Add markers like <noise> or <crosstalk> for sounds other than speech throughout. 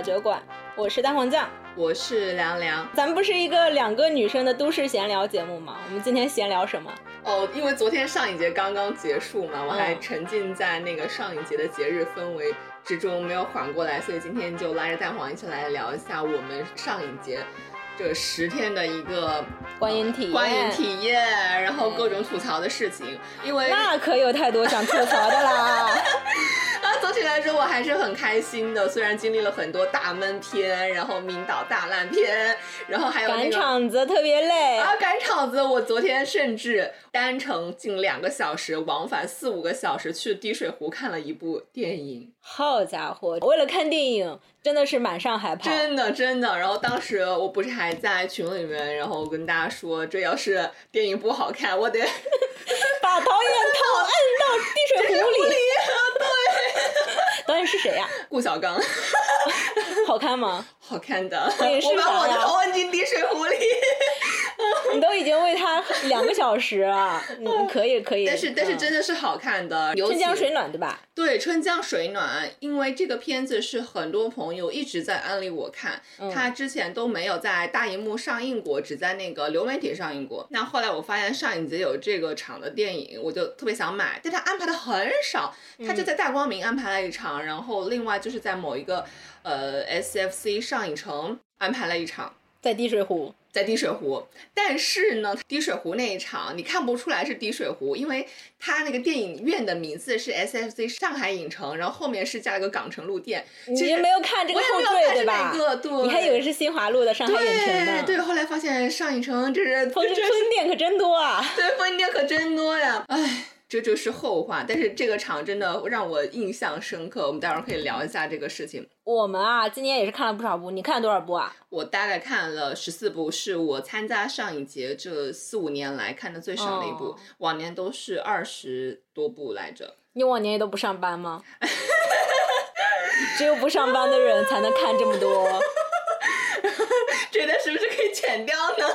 酒馆，我是蛋黄酱，我是凉凉。咱们不是一个两个女生的都市闲聊节目吗？我们今天闲聊什么？哦，因为昨天上一节刚刚结束嘛，我还沉浸在那个上一节的节日氛围之中，没有缓过来，所以今天就拉着蛋黄一起来聊一下我们上一节。这十天的一个观影体验，观影体验，然后各种吐槽的事情，因为那可有太多想吐槽的啦。<laughs> 来说我还是很开心的，虽然经历了很多大闷片，然后明导大烂片，然后还有赶场子特别累啊，赶场子，我昨天甚至单程近两个小时，往返四五个小时去滴水湖看了一部电影。好家伙，为了看电影。真的是满上海跑，真的真的。然后当时我不是还在群里面，然后跟大家说，这要是电影不好看，我得 <laughs> 把导演 <laughs> 套摁到滴水湖里。<laughs> 对，导演是谁呀？顾小刚。<laughs> 好看吗？好看的。我把我的头摁进滴水湖里。<laughs> 你都已经为他两个小时了，嗯，可以可以。但是但是真的是好看的，春江水暖对吧？对，春江水暖，因为这个片子是很多朋友一直在安利我看，他之前都没有在大荧幕上映过，只在那个流媒体上映过。那后来我发现上影节有这个场的电影，我就特别想买，但他安排的很少，他就在大光明安排了一场，然后另外就是在某一个呃 SFC 上影城安排了一场，在滴水湖。在滴水湖，但是呢，滴水湖那一场你看不出来是滴水湖，因为它那个电影院的名字是 S F C 上海影城，然后后面是加了个港城路店。你没有看这个后缀对吧？你还以为是新华路的上海影城呢？对，后来发现上影城这是分分店可真多啊！对，分店可真多呀！唉。这就是后话，但是这个场真的让我印象深刻。我们待会儿可以聊一下这个事情。我们啊，今年也是看了不少部，你看了多少部啊？我大概看了十四部，是我参加上影节这四五年来看的最少的一部，往年都是二十多部来着。你往年也都不上班吗？<laughs> 只有不上班的人才能看这么多。<laughs> 这段是不是可以剪掉呢？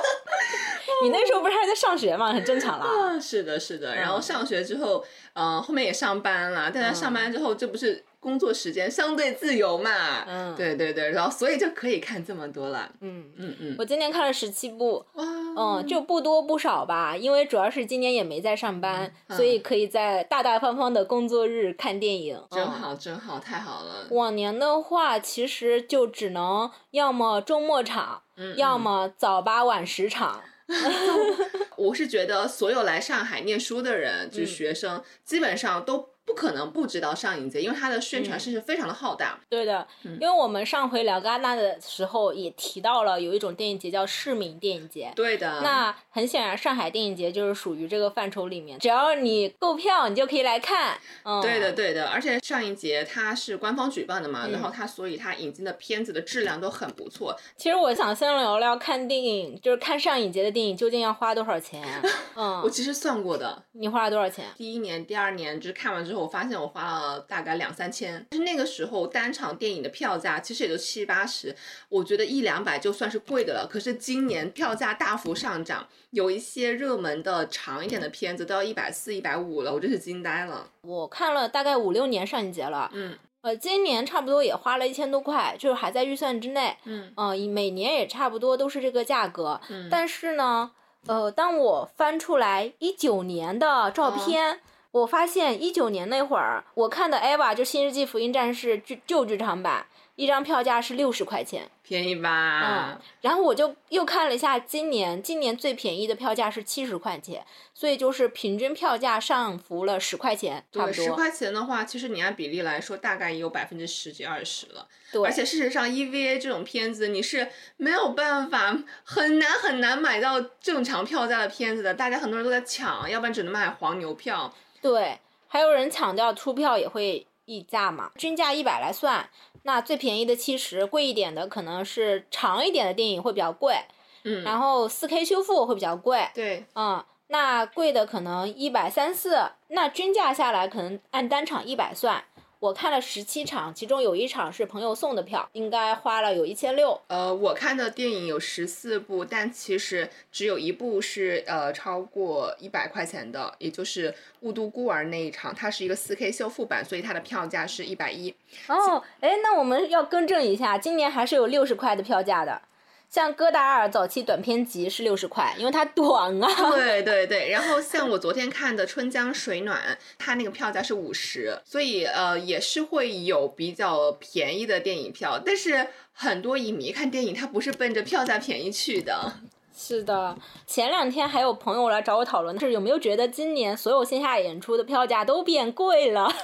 <laughs> 你那时候不是还在上学吗？很正常啦。是的，是的。然后上学之后，嗯，后面也上班了。但是上班之后，这不是。工作时间相对自由嘛，嗯，对对对，然后所以就可以看这么多了，嗯。嗯嗯。我今年看了十七部，哇，嗯，就不多不少吧，因为主要是今年也没在上班，所以可以在大大方方的工作日看电影，真好真好，太好了。往年的话，其实就只能要么周末场，要么早八晚十场。<laughs> 我是觉得所有来上海念书的人，就是学生，基本上都。不可能不知道上影节，因为它的宣传声势非常的浩大。对的，因为我们上回聊戛纳的时候也提到了，有一种电影节叫市民电影节。对的。那很显然，上海电影节就是属于这个范畴里面，只要你购票，你就可以来看。嗯，对的，对的。而且上影节它是官方举办的嘛，然后它所以它引进的片子的质量都很不错。其实我想先聊聊看电影，就是看上影节的电影究竟要花多少钱？<laughs> 嗯，我其实算过的。你花了多少钱？第一年、第二年就是看完之后。我发现我花了大概两三千，但是那个时候单场电影的票价其实也就七八十，我觉得一两百就算是贵的了。可是今年票价大幅上涨，有一些热门的长一点的片子都要一百四、一百五了，我真是惊呆了。我看了大概五六年上影节了，嗯，呃，今年差不多也花了一千多块，就是还在预算之内，嗯，呃，每年也差不多都是这个价格，嗯，但是呢，呃，当我翻出来一九年的照片。我发现一九年那会儿，我看的《EVA》就《新世纪福音战士》剧旧剧场版，一张票价是六十块钱，便宜吧？嗯。然后我就又看了一下今年，今年最便宜的票价是七十块钱，所以就是平均票价上浮了十块钱，差不多。十块钱的话，其实你按比例来说，大概也有百分之十几二十了。对。而且事实上，EVA 这种片子你是没有办法很难很难买到正常票价的片子的，大家很多人都在抢，要不然只能买黄牛票。对，还有人抢调出票也会溢价嘛，均价一百来算，那最便宜的七十，贵一点的可能是长一点的电影会比较贵，嗯，然后四 K 修复会比较贵，对，嗯，那贵的可能一百三四，那均价下来可能按单场一百算，我看了十七场，其中有一场是朋友送的票，应该花了有一千六。呃，我看的电影有十四部，但其实只有一部是呃超过一百块钱的，也就是《雾都孤儿》那一场，它是一个四 K 修复版，所以它的票价是一百一。哦，哎，那我们要更正一下，今年还是有六十块的票价的。像戈达尔早期短片集是六十块，因为它短啊。<laughs> 对对对，然后像我昨天看的《春江水暖》，它那个票价是五十，所以呃也是会有比较便宜的电影票。但是很多影迷看电影，他不是奔着票价便宜去的。是的，前两天还有朋友来找我讨论，是有没有觉得今年所有线下演出的票价都变贵了？<laughs>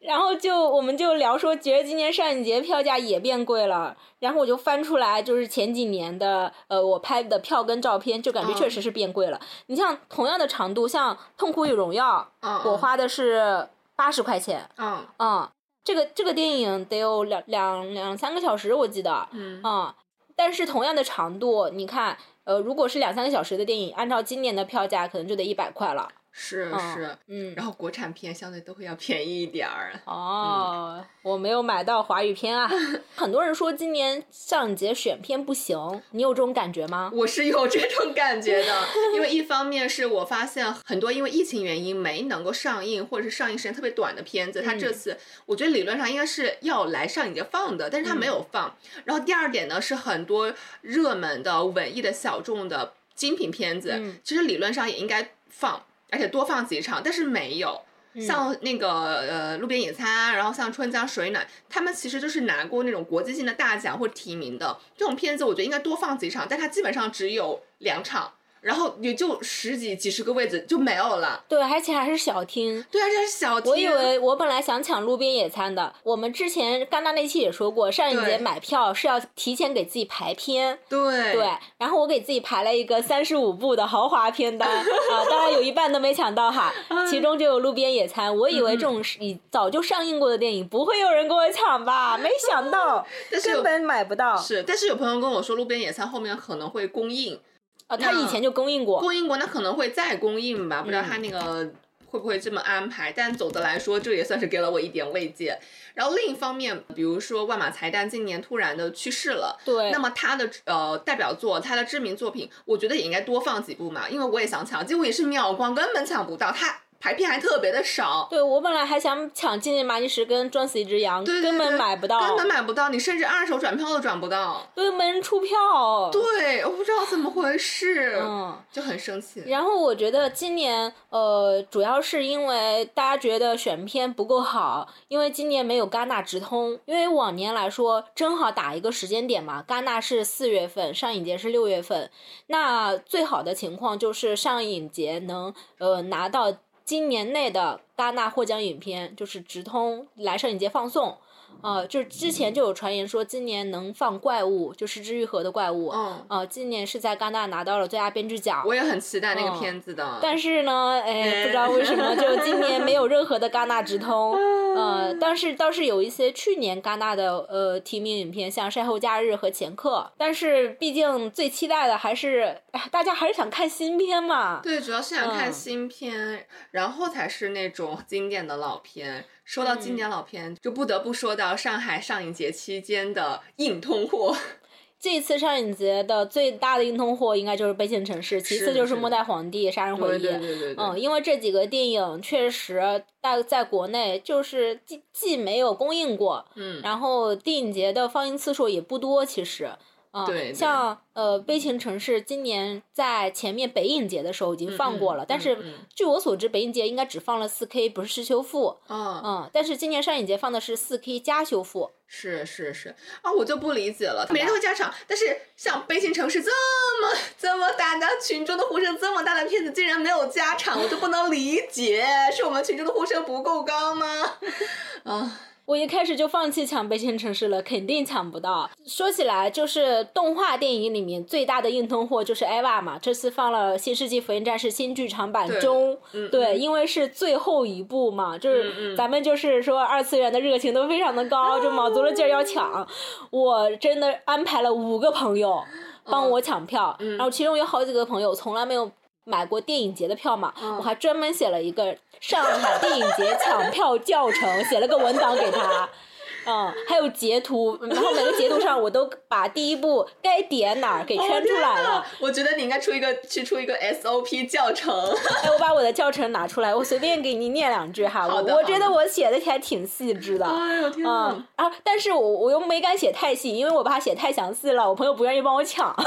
然后就我们就聊说，觉得今年上影节票价也变贵了。然后我就翻出来，就是前几年的呃我拍的票跟照片，就感觉确实是变贵了。你像同样的长度，像《痛苦与荣耀》，我花的是八十块钱。嗯嗯，这个这个电影得有两两两三个小时，我记得。嗯嗯，但是同样的长度，你看，呃，如果是两三个小时的电影，按照今年的票价，可能就得一百块了。是是，嗯，然后国产片相对都会要便宜一点儿。哦，我没有买到华语片啊。<laughs> 很多人说今年上影节选片不行，你有这种感觉吗？我是有这种感觉的，因为一方面是我发现很多因为疫情原因没能够上映或者是上映时间特别短的片子，它这次我觉得理论上应该是要来上影节放的，但是它没有放。然后第二点呢是很多热门的文艺的小众的精品片子，其实理论上也应该放。而且多放几场，但是没有像那个呃路边野餐，然后像春江水暖，他们其实就是拿过那种国际性的大奖或提名的这种片子，我觉得应该多放几场，但它基本上只有两场。然后也就十几几十个位置就没有了。对，而且还是小厅。对，而且是小厅。我以为我本来想抢路边野餐的。我们之前戛纳那期也说过，上一节买票是要提前给自己排片。对。对。然后我给自己排了一个三十五部的豪华片单 <laughs> 啊，当然有一半都没抢到哈，<laughs> 其中就有路边野餐。我以为这种已早就上映过的电影不会有人跟我抢吧，没想到 <laughs> 根本买不到。是，但是有朋友跟我说，路边野餐后面可能会公映。啊，他以前就供应过，供应过，那可能会再供应吧，不知道他那个会不会这么安排。但总的来说，这也算是给了我一点慰藉。然后另一方面，比如说万马财旦今年突然的去世了，对，那么他的呃代表作，他的知名作品，我觉得也应该多放几部嘛，因为我也想抢，结果也是秒光，根本抢不到他。排片还特别的少，对我本来还想抢《今年马尼什》跟《撞死一只羊》，根本买不到，根本买不到，你甚至二手转票都转不到，对，没人出票，对，我不知道怎么回事，嗯，就很生气。然后我觉得今年，呃，主要是因为大家觉得选片不够好，因为今年没有戛纳直通，因为往年来说正好打一个时间点嘛，戛纳是四月份，上影节是六月份，那最好的情况就是上影节能呃拿到。今年内的戛纳获奖影片就是直通来上影节放送。呃，就是之前就有传言说今年能放怪物，就是治愈河的怪物。嗯。呃，今年是在戛纳拿到了最佳编剧奖。我也很期待那个片子的。但是呢，哎，不知道为什么，就今年没有任何的戛纳直通。<laughs> 呃，但是倒是有一些去年戛纳的呃提名影片，像《晒后假日》和《前客》。但是毕竟最期待的还是，大家还是想看新片嘛。对，主要是想看新片，然后才是那种经典的老片。说到经典老片，就不得不说到上海上影节期间的硬通货。<laughs> 这次上影节的最大的硬通货应该就是《悲情城市》，其次就是《末代皇帝》《杀人回忆》。嗯，因为这几个电影确实在在国内就是既既没有公映过，嗯，然后电影节的放映次数也不多，其实。对，像呃《悲情城市》今年在前面北影节的时候已经放过了，但是据我所知，北影节应该只放了四 K，不是修复。嗯嗯，但是今年上影节放的是四 K 加修复。是是是啊，我就不理解了，每人都加长，但是像《悲情城市》这么这么大的群众的呼声，这么大的片子竟然没有加长，我就不能理解，是我们群众的呼声不够高吗？<laughs> 啊。我一开始就放弃抢《悲情城市》了，肯定抢不到。说起来，就是动画电影里面最大的硬通货就是《EVA》嘛，这次放了《新世纪福音战士》新剧场版中，对，因为是最后一部嘛，就是咱们就是说二次元的热情都非常的高，就卯足了劲儿要抢。我真的安排了五个朋友帮我抢票，然后其中有好几个朋友从来没有。买过电影节的票嘛，我还专门写了一个上海电影节抢票教程，写了个文档给他。嗯，还有截图，然后每个截图上我都把第一步该点哪儿给圈出来了。我觉得你应该出一个去出一个 SOP 教程。哎，我把我的教程拿出来，我随便给你念两句哈。我我觉得我写的还挺细致的。哎呦天呐。啊，但是我我又没敢写太细，因为我怕写太详细了，我朋友不愿意帮我抢。<laughs>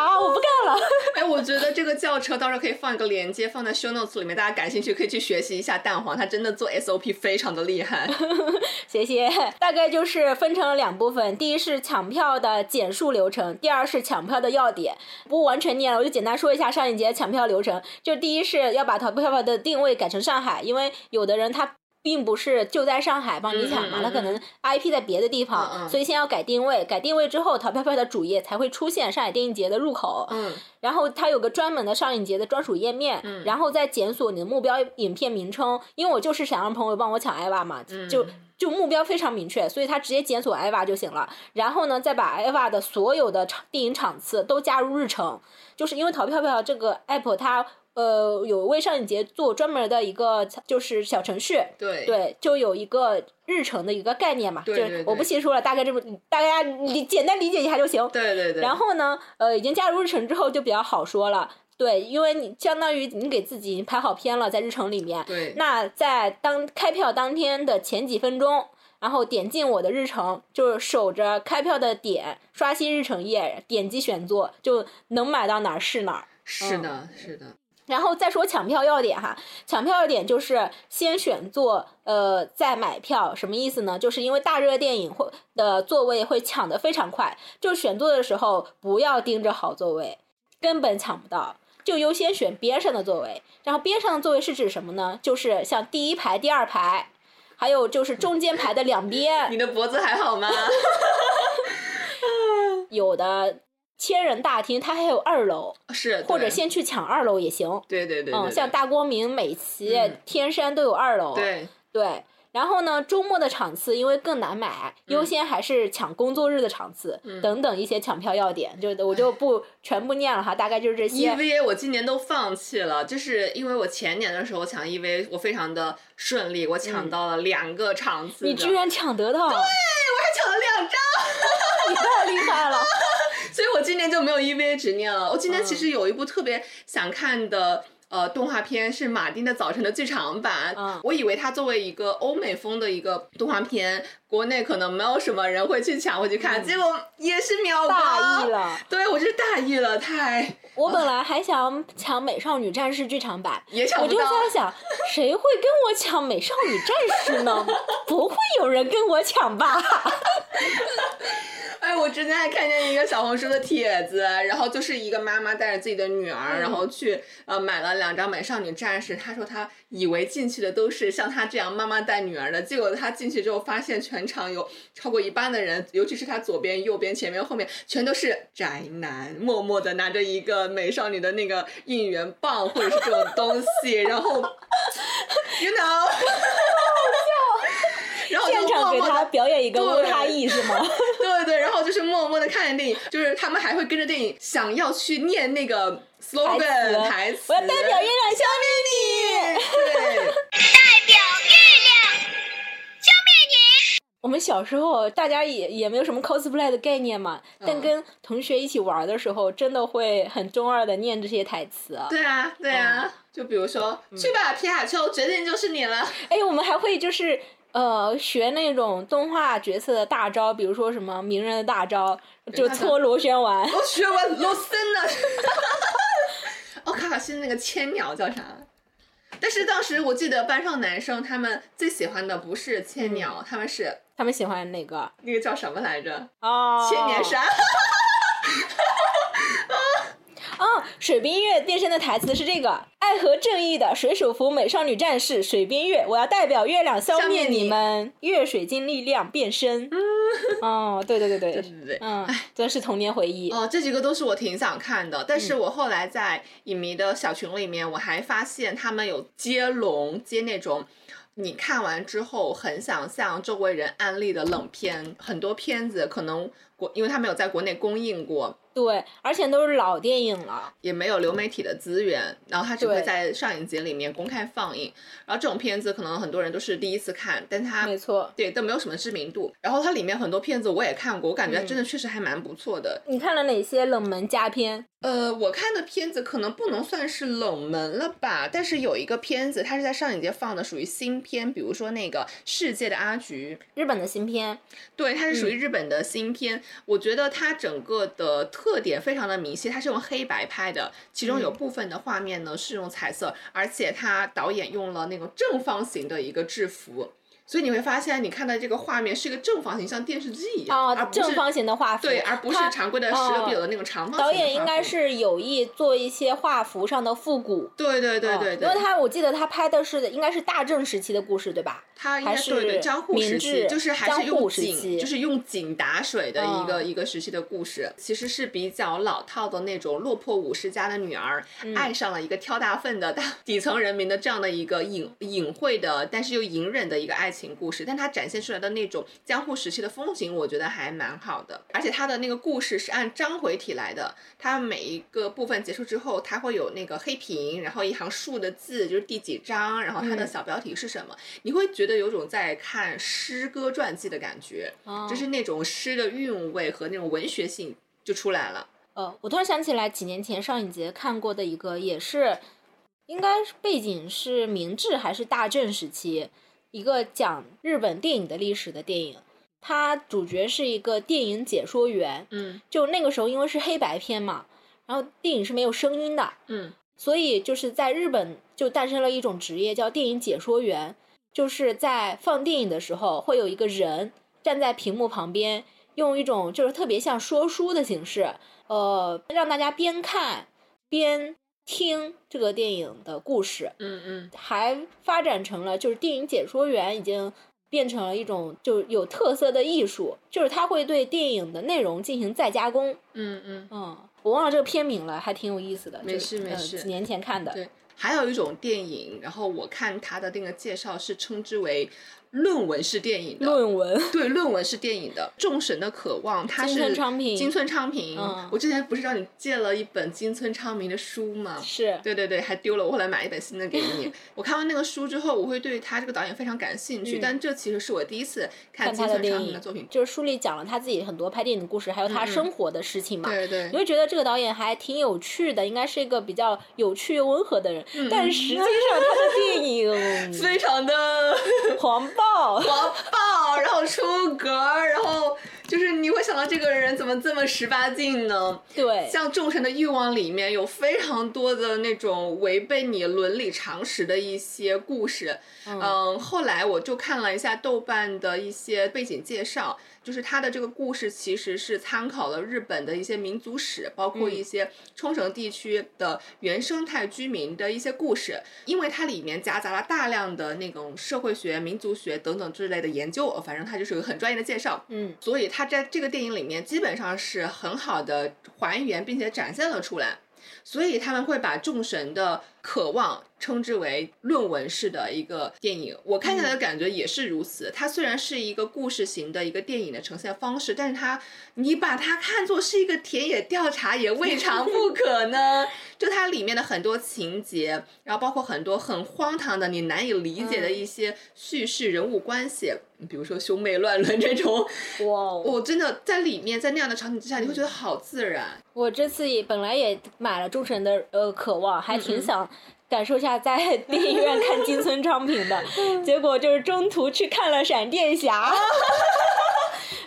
怎么那么复杂？我不干了。<laughs> 哎，我觉得这个轿车到时候可以放一个链接放在 show notes 里面，大家感兴趣可以去学习一下蛋黄，他真的做 SOP 非常的厉害。<laughs> 谢谢。大概就是分成了两部分，第一是抢票的简述流程，第二是抢票的要点。不完全念了，我就简单说一下上一节抢票流程。就第一是要把淘票票的定位改成上海，因为有的人他。并不是就在上海帮你抢嘛，他可能 IP 在别的地方，所以先要改定位。改定位之后，淘票票的主页才会出现上海电影节的入口。嗯，然后它有个专门的上影节的专属页面，然后再检索你的目标影片名称。因为我就是想让朋友帮我抢艾娃嘛，就就目标非常明确，所以他直接检索 EVA 就行了。然后呢，再把 EVA 的所有的场电影场次都加入日程，就是因为淘票票这个 app 它。呃，有为上影节做专门的一个就是小程序，对对，就有一个日程的一个概念嘛，对对，我不细说了，大概这么大家理简单理解一下就行，对对对。然后呢，呃，已经加入日程之后就比较好说了，对，因为你相当于你给自己排好片了，在日程里面，对。那在当开票当天的前几分钟，然后点进我的日程，就是守着开票的点，刷新日程页，点击选座，就能买到哪儿是哪儿。是的，是的。然后再说抢票要点哈，抢票要点就是先选座，呃，再买票，什么意思呢？就是因为大热电影会的座位会抢得非常快，就选座的时候不要盯着好座位，根本抢不到，就优先选边上的座位。然后边上的座位是指什么呢？就是像第一排、第二排，还有就是中间排的两边。你的脖子还好吗？<laughs> 有的。千人大厅，它还有二楼，是或者先去抢二楼也行。对对对，嗯，像大光明、美琪、天山都有二楼。对对，然后呢，周末的场次因为更难买，优先还是抢工作日的场次等等一些抢票要点，就我就不全部念了哈，大概就是这些。EVA 我今年都放弃了，就是因为我前年的时候抢 EVA，我非常的顺利，我抢到了两个场次。你居然抢得到？对，我还抢了两张，你太厉害了。<laughs> 所以我今年就没有 EVA 执念了。我今年其实有一部特别想看的呃动画片，是马丁的早晨的剧场版。嗯，我以为它作为一个欧美风的一个动画片，国内可能没有什么人会去抢会去看，结果也是秒大意了。对，我就是大意了，太。<laughs> 我本来还想抢《美少女战士》剧场版，<laughs> 也抢不到。我就在想，<laughs> 谁会跟我抢《美少女战士》呢？不会有人跟我抢吧？哎，我之前还看见一个小红书的帖子，然后就是一个妈妈带着自己的女儿，然后去呃买了两张《美少女战士》。她说她以为进去的都是像她这样妈妈带女儿的，结果她进去之后发现全场有超过一半的人，尤其是他左边、右边、前面、后面，全都是宅男，默默的拿着一个美少女的那个应援棒或者是这种东西，然后，you know。<laughs> 然后现场给他表演一个乌他意是吗？对对，然后就是默默的看着电影，就是他们还会跟着电影想要去念那个 slogan 台词。我要代表月亮消灭你。对，我们小时候大家也也没有什么 cosplay 的概念嘛，但跟同学一起玩的时候，真的会很中二的念这些台词。对啊，对啊，就比如说，去吧，皮卡丘，决定就是你了。哎，我们还会就是。呃，学那种动画角色的大招，比如说什么鸣人的大招，就搓螺旋丸。螺旋丸，罗森呢？<laughs> 哦，卡卡西的那个千鸟叫啥？但是当时我记得班上男生他们最喜欢的不是千鸟，他们是他们喜欢哪个？那个叫什么来着？哦，千年杀。<laughs> 哦，水冰月变身的台词是这个：爱和正义的水手服美少女战士水冰月，我要代表月亮消灭你们，月水晶力量变身。嗯，哦，对对对对。对对对，嗯，真是童年回忆。哦，这几个都是我挺想看的，但是我后来在影迷的小群里面，我还发现他们有接龙，接那种你看完之后很想向周围人安利的冷片，很多片子可能国，因为他没有在国内公映过。对，而且都是老电影了，也没有流媒体的资源，然后它只会在上影节里面公开放映。然后这种片子可能很多人都是第一次看，但它没错，对都没有什么知名度。然后它里面很多片子我也看过，我感觉真的确实还蛮不错的。你看了哪些冷门佳片？呃，我看的片子可能不能算是冷门了吧，但是有一个片子它是在上影节放的，属于新片，比如说那个《世界的阿菊》，日本的新片。对，它是属于日本的新片。我觉得它整个的特点非常的明晰，它是用黑白拍的，其中有部分的画面呢是用彩色，而且它导演用了那种正方形的一个制服。所以你会发现，你看的这个画面是一个正方形，像电视机一样，而不是正方形的画幅。对，而不是常规的十六比九的那种长方形。导演应该是有意做一些画幅上的复古。对对对对，因为他我记得他拍的是应该是大正时期的故事，对吧？他应该是江户时期，就是还是用井，就是用井打水的一个一个时期的故事，其实是比较老套的那种落魄武士家的女儿爱上了一个挑大粪的大 <laughs> 底层人民的这样的一个隐隐晦的，但是又隐忍的一个爱情故事，但它。展现出来的那种江户时期的风景，我觉得还蛮好的。而且它的那个故事是按章回体来的，它每一个部分结束之后，它会有那个黑屏，然后一行竖的字，就是第几章，然后它的小标题是什么，你会觉得有种在看诗歌传记的感觉，就是那种诗的韵味和那种文学性就出来了。呃，我突然想起来，几年前上影节看过的一个，也是应该背景是明治还是大正时期。一个讲日本电影的历史的电影，它主角是一个电影解说员。嗯，就那个时候因为是黑白片嘛，然后电影是没有声音的。嗯，所以就是在日本就诞生了一种职业叫电影解说员，就是在放电影的时候会有一个人站在屏幕旁边，用一种就是特别像说书的形式，呃，让大家边看边。听这个电影的故事，嗯嗯，还发展成了就是电影解说员已经变成了一种就有特色的艺术，就是他会对电影的内容进行再加工，嗯嗯嗯，我忘了这个片名了，还挺有意思的，没事没事，几年前看的。对，还有一种电影，然后我看他的那个介绍是称之为。论文是电影的，论文 <laughs> 对，论文是电影的。众神的渴望，它是金村昌平。金村昌平，我之前不是让你借了一本金村昌平的书吗？是，对对对，还丢了，我后来买一本新的给你。<laughs> 我看完那个书之后，我会对他这个导演非常感兴趣。但这其实是我第一次看金村昌平的作品，就是书里讲了他自己很多拍电影的故事，还有他生活的事情嘛。对对，你会觉得这个导演还挺有趣的，应该是一个比较有趣又温和的人。但实际上他的电影 <laughs> 非常的黄爆，然后出格，然后就是你会想到这个人怎么这么十八禁呢？对，像《众神的欲望》里面有非常多的那种违背你伦理常识的一些故事。嗯，后来我就看了一下豆瓣的一些背景介绍。就是他的这个故事其实是参考了日本的一些民族史，包括一些冲绳地区的原生态居民的一些故事，因为它里面夹杂了大量的那种社会学、民族学等等之类的研究，反正它就是个很专业的介绍。嗯，所以它在这个电影里面基本上是很好的还原并且展现了出来。所以他们会把众神的渴望称之为论文式的一个电影，我看起来的感觉也是如此。它虽然是一个故事型的一个电影的呈现方式，但是它你把它看作是一个田野调查也未尝不可呢。<laughs> 就它里面的很多情节，然后包括很多很荒唐的你难以理解的一些叙事人物关系，比如说兄妹乱伦这种，哇，我真的在里面在那样的场景之下，你会觉得好自然。我这次也本来也买了《众神的呃渴望》，还挺想感受一下在 <laughs> 电影院看金村昌平的，结果就是中途去看了《闪电侠》。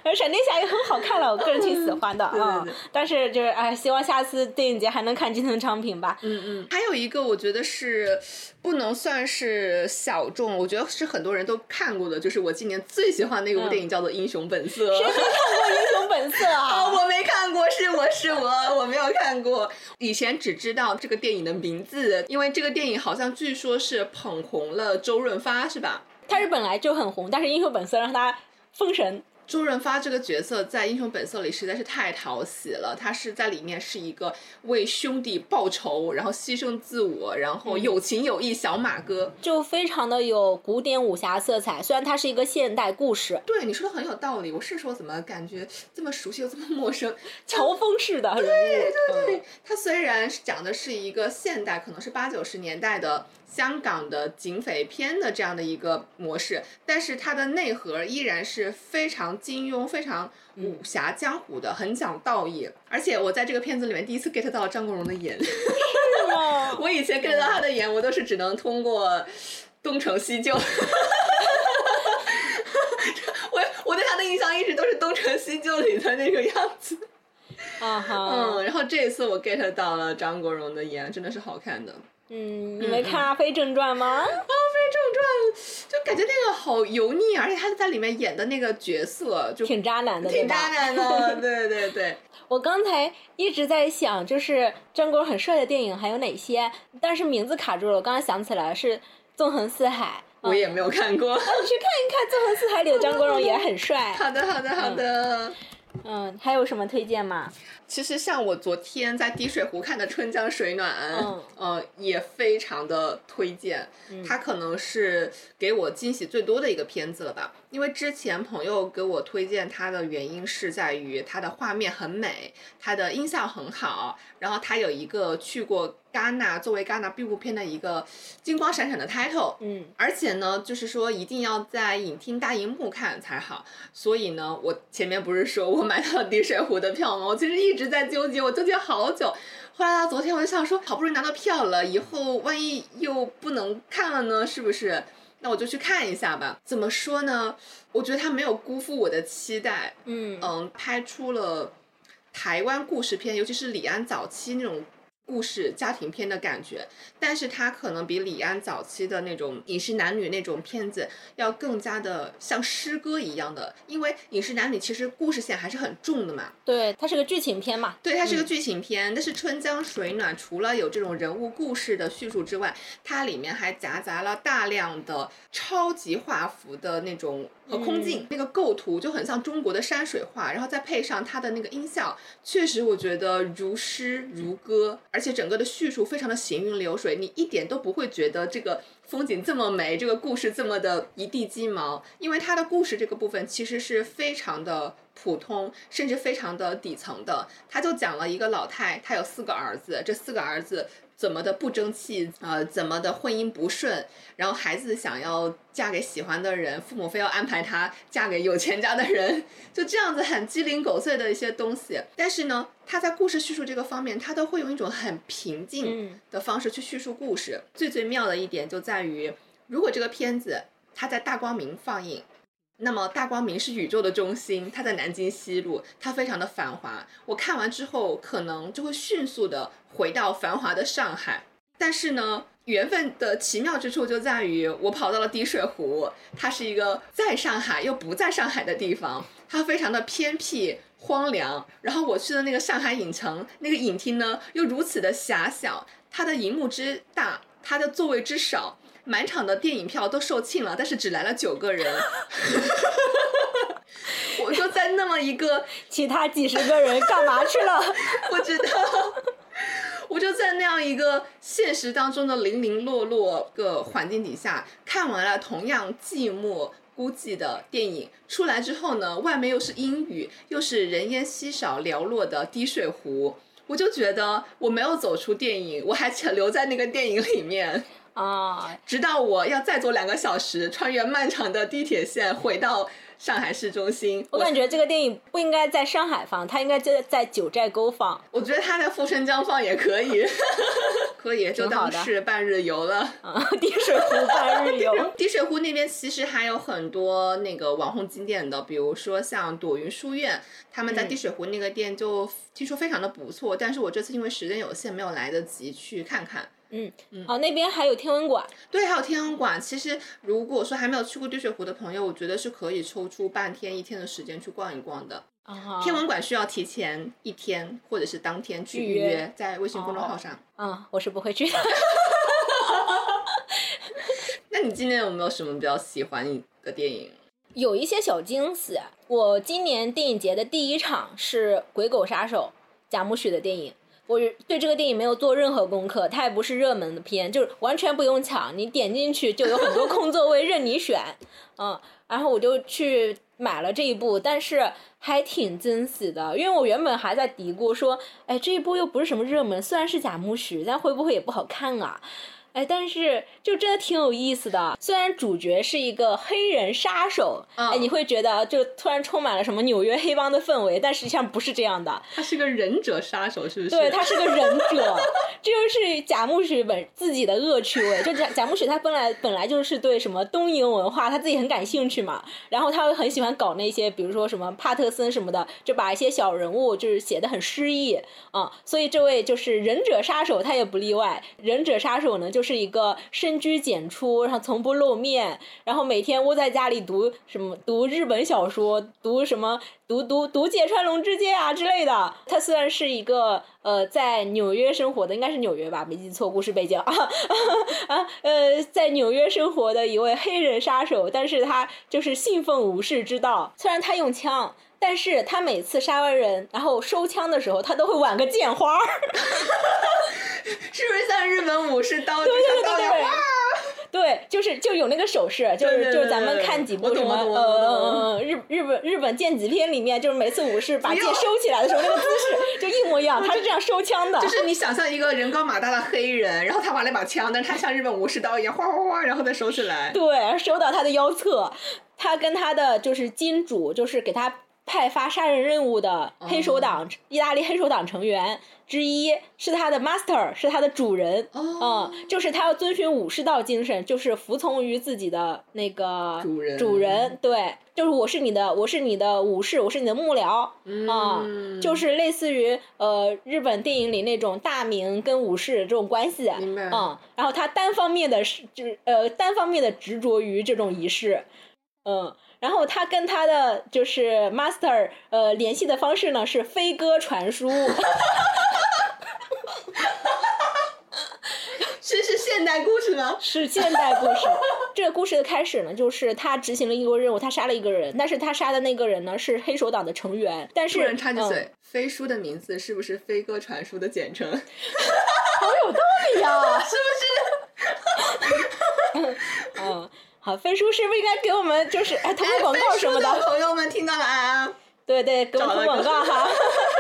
而 <laughs> 闪电侠也很好看了，我个人挺喜欢的 <laughs> 啊。但是就是哎，希望下次电影节还能看金藤昌平吧。嗯嗯。还有一个我觉得是不能算是小众，我觉得是很多人都看过的，就是我今年最喜欢的那部电影叫做《英雄本色》。谁没看过《英雄本色》啊？<laughs> 我没看过，是我是我，我没有看过。以前只知道这个电影的名字，因为这个电影好像据说是捧红了周润发，是吧？他是本来就很红，但是《英雄本色》让他封神。周润发这个角色在《英雄本色》里实在是太讨喜了，他是在里面是一个为兄弟报仇，然后牺牲自我，然后有情有义小马哥，就非常的有古典武侠色彩。虽然它是一个现代故事，对你说的很有道理。我是说，怎么感觉这么熟悉又这么陌生？乔峰式的人物，对对对，他虽然讲的是一个现代，可能是八九十年代的。香港的警匪片的这样的一个模式，但是它的内核依然是非常金庸、非常武侠江湖的，很讲道义。而且我在这个片子里面第一次 get 到了张国荣的颜，<laughs> 我以前 get 到他的颜，我都是只能通过东成西就。<laughs> 我我对他的印象一直都是东成西就里的那个样子。啊哈。嗯，然后这一次我 get 到了张国荣的颜，真的是好看的。嗯，你没看《阿飞正传》吗？《阿飞正传》就感觉那个好油腻，而且他在里面演的那个角色就挺渣男的，挺渣男的。<laughs> 对对对。我刚才一直在想，就是张国荣很帅的电影还有哪些，但是名字卡住了。我刚刚想起来是《纵横四海》，我也没有看过。<laughs> 你去看一看《纵横四海》里的张国荣也很帅。<laughs> 好的，好的，好的。嗯，还有什么推荐吗？其实像我昨天在滴水湖看的《春江水暖》，嗯，呃，也非常的推荐。它可能是给我惊喜最多的一个片子了吧？因为之前朋友给我推荐它的原因是在于它的画面很美，它的音效很好，然后它有一个去过。戛纳作为戛纳闭幕片的一个金光闪闪的 title，嗯，而且呢，就是说一定要在影厅大荧幕看才好。所以呢，我前面不是说我买到了滴水湖的票吗？我其实一直在纠结，我纠结好久。后来到昨天，我就想说，好不容易拿到票了，以后万一又不能看了呢？是不是？那我就去看一下吧。怎么说呢？我觉得他没有辜负我的期待。嗯嗯，拍出了台湾故事片，尤其是李安早期那种。故事家庭片的感觉，但是它可能比李安早期的那种饮食男女那种片子要更加的像诗歌一样的，因为饮食男女其实故事线还是很重的嘛。对，它是个剧情片嘛。对，它是个剧情片。但是《春江水暖》除了有这种人物故事的叙述之外，它里面还夹杂了大量的超级画幅的那种。和空镜那个构图就很像中国的山水画，然后再配上它的那个音效，确实我觉得如诗如歌，而且整个的叙述非常的行云流水，你一点都不会觉得这个风景这么美，这个故事这么的一地鸡毛，因为它的故事这个部分其实是非常的普通，甚至非常的底层的，他就讲了一个老太，她有四个儿子，这四个儿子。怎么的不争气呃，怎么的婚姻不顺，然后孩子想要嫁给喜欢的人，父母非要安排她嫁给有钱家的人，就这样子很鸡零狗碎的一些东西。但是呢，他在故事叙述这个方面，他都会用一种很平静的方式去叙述故事。最最妙的一点就在于，如果这个片子它在大光明放映。那么大光明是宇宙的中心，它在南京西路，它非常的繁华。我看完之后，可能就会迅速的回到繁华的上海。但是呢，缘分的奇妙之处就在于，我跑到了滴水湖，它是一个在上海又不在上海的地方，它非常的偏僻荒凉。然后我去的那个上海影城，那个影厅呢又如此的狭小，它的荧幕之大，它的座位之少。满场的电影票都售罄了，但是只来了九个人。<laughs> 我就在那么一个，<laughs> 其他几十个人干嘛去了？<laughs> 不知道。我就在那样一个现实当中的零零落落个环境底下，看完了同样寂寞孤寂的电影。出来之后呢，外面又是阴雨，又是人烟稀少寥落的滴水湖。我就觉得我没有走出电影，我还留留在那个电影里面。啊！直到我要再坐两个小时，穿越漫长的地铁线回到上海市中心。我感觉这个电影不应该在上海放，它应该在在九寨沟放。我觉得它在富春江放也可以，<laughs> 可以就当是半日游了。啊，滴水湖 <laughs> 半日游。<laughs> 滴水湖那边其实还有很多那个网红景点的，比如说像朵云书院，他们在滴水湖那个店就听说非常的不错。但是我这次因为时间有限，没有来得及去看看。嗯嗯，哦，那边还有天文馆。对，还有天文馆。其实，如果说还没有去过滴水湖的朋友，我觉得是可以抽出半天、一天的时间去逛一逛的。啊天文馆需要提前一天或者是当天去预约，在微信公众号上。啊，我是不会去的。<laughs> 那你今年有没有什么比较喜欢的电影？有一些小惊喜。我今年电影节的第一场是《鬼狗杀手》，贾木许的电影。我对这个电影没有做任何功课，它也不是热门的片，就是完全不用抢，你点进去就有很多空座位任你选，<laughs> 嗯，然后我就去买了这一部，但是还挺惊喜的，因为我原本还在嘀咕说，哎，这一部又不是什么热门，虽然是贾木许，但会不会也不好看啊？哎，但是就真的挺有意思的。虽然主角是一个黑人杀手，哎，你会觉得就突然充满了什么纽约黑帮的氛围，但实际上不是这样的。他是个忍者杀手，是不是？对，他是个忍者，<laughs> 这就是贾木许本自己的恶趣味。就贾贾木许他本来本来就是对什么东瀛文化他自己很感兴趣嘛，然后他会很喜欢搞那些，比如说什么帕特森什么的，就把一些小人物就是写的很诗意啊。所以这位就是忍者杀手，他也不例外。忍者杀手呢，就。是是一个深居简出，然后从不露面，然后每天窝在家里读什么读日本小说，读什么读读读芥川龙之介啊之类的。他虽然是一个呃在纽约生活的，应该是纽约吧，没记错，故事背景啊 <laughs> 啊呃在纽约生活的一位黑人杀手，但是他就是信奉武士之道。虽然他用枪，但是他每次杀完人，然后收枪的时候，他都会挽个剑花。<laughs> 是不是像日本武士刀？对对对对，对，就是就有那个手势，就是就是咱们看几部什么呃日日本日本剑戟片里面，就是每次武士把剑收起来的时候，那个姿势就一模一样，他是这样收枪的。就是你想象一个人高马大的黑人，然后他玩了一把枪，但是他像日本武士刀一样，哗哗哗，然后再收起来。对，收到他的腰侧。他跟他的就是金主，就是给他派发杀人任务的黑手党，意大利黑手党成员。之一是他的 master，是他的主人，嗯，就是他要遵循武士道精神，就是服从于自己的那个主人，主人，对，就是我是你的，我是你的武士，我是你的幕僚，啊，就是类似于呃日本电影里那种大名跟武士这种关系，明白，嗯，然后他单方面的是，就是呃单方面的执着于这种仪式，嗯。然后他跟他的就是 master 呃联系的方式呢是飞鸽传书，<laughs> 这是现代故事吗？<laughs> 是现代故事。这个故事的开始呢，就是他执行了一个任务，他杀了一个人，但是他杀的那个人呢是黑手党的成员。但是，突然插句嘴，飞书的名字是不是飞鸽传书的简称？<laughs> 好有道理呀，是不是？嗯。好，飞叔是不是应该给我们就是哎投个广告什么的？朋友们听到了啊？对对，给我们投广告哈。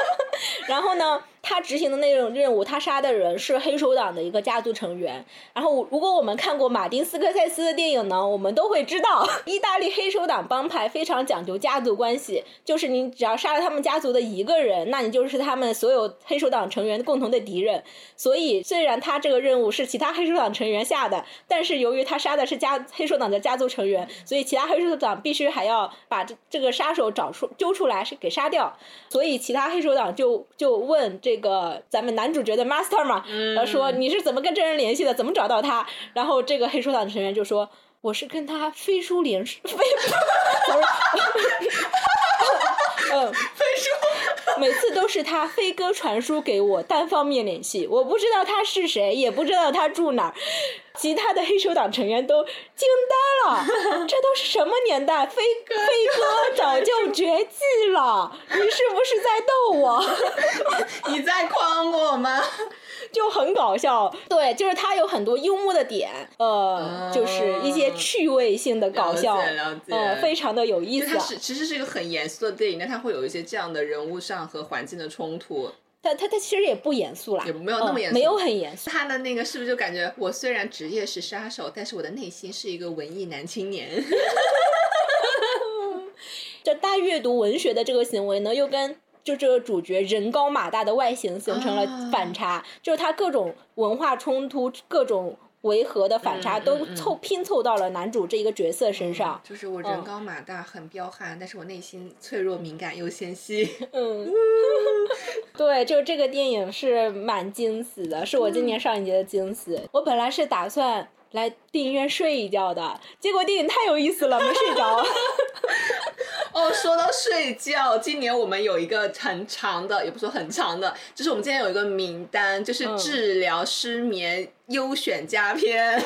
<laughs> 然后呢？他执行的那种任务，他杀的人是黑手党的一个家族成员。然后，如果我们看过马丁斯科塞斯的电影呢，我们都会知道，意大利黑手党帮派非常讲究家族关系，就是你只要杀了他们家族的一个人，那你就是他们所有黑手党成员共同的敌人。所以，虽然他这个任务是其他黑手党成员下的，但是由于他杀的是家黑手党的家族成员，所以其他黑手党必须还要把这这个杀手找出揪出来，是给杀掉。所以，其他黑手党就就问这。这个咱们男主角的 master 嘛，他说你是怎么跟这人联系的？怎么找到他？然后这个黑手党的成员就说我是跟他飞书联系飞，<laughs> 嗯，飞书，<laughs> 每次都是他飞鸽传书给我，单方面联系，我不知道他是谁，也不知道他住哪儿。其他的黑手党成员都惊呆了，<laughs> 这都是什么年代？飞飞哥早就绝迹了，你是不是在逗我？<laughs> 你在诓我吗？就很搞笑，对，就是他有很多幽默的点，呃，就是一些趣味性的搞笑，呃，非常的有意思。它是其实是一个很严肃的电影，但它会有一些这样的人物上和环境的冲突。他他他其实也不严肃啦，也没有那么严肃，没有很严肃。他的那个是不是就感觉我虽然职业是杀手，但是我的内心是一个文艺男青年。<laughs> 这大阅读文学的这个行为呢，又跟就这个主角人高马大的外形形成了反差，就是他各种文化冲突，各种。违和的反差都凑拼凑到了男主这一个角色身上。就是我人高马大，很彪悍，但是我内心脆弱敏感又纤细。嗯，<laughs> 对，就这个电影是蛮惊喜的，是我今年上一节的惊喜。我本来是打算来电影院睡一觉的，结果电影太有意思了，没睡着。<laughs> 哦，说到睡觉，今年我们有一个很长的，也不说很长的，就是我们今天有一个名单，就是治疗失眠优选佳片。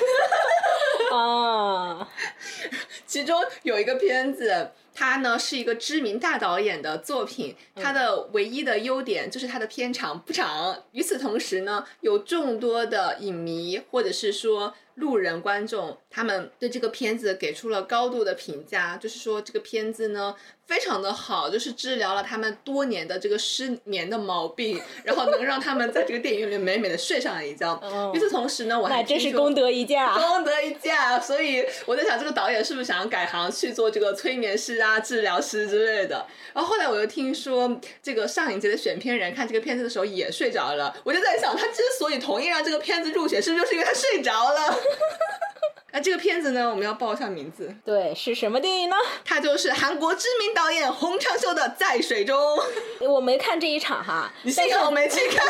<laughs> 啊，<laughs> 其中有一个片子。它呢是一个知名大导演的作品，它的唯一的优点就是它的片长不长。与此同时呢，有众多的影迷或者是说路人观众，他们对这个片子给出了高度的评价，就是说这个片子呢。非常的好，就是治疗了他们多年的这个失眠的毛病，<laughs> 然后能让他们在这个电影院里美美的睡上一觉。与此同时呢，我还真是功德一件啊！<laughs> 功德一件啊！所以我在想，这个导演是不是想要改行去做这个催眠师啊、治疗师之类的？然后后来我又听说，这个上影节的选片人看这个片子的时候也睡着了。我就在想，他之所以同意让这个片子入选，是不是就是因为他睡着了？<laughs> 那这个片子呢，我们要报一下名字。对，是什么电影呢？它就是韩国知名导演洪昌秀的《在水中》。<laughs> 我没看这一场哈，你幸好没去看。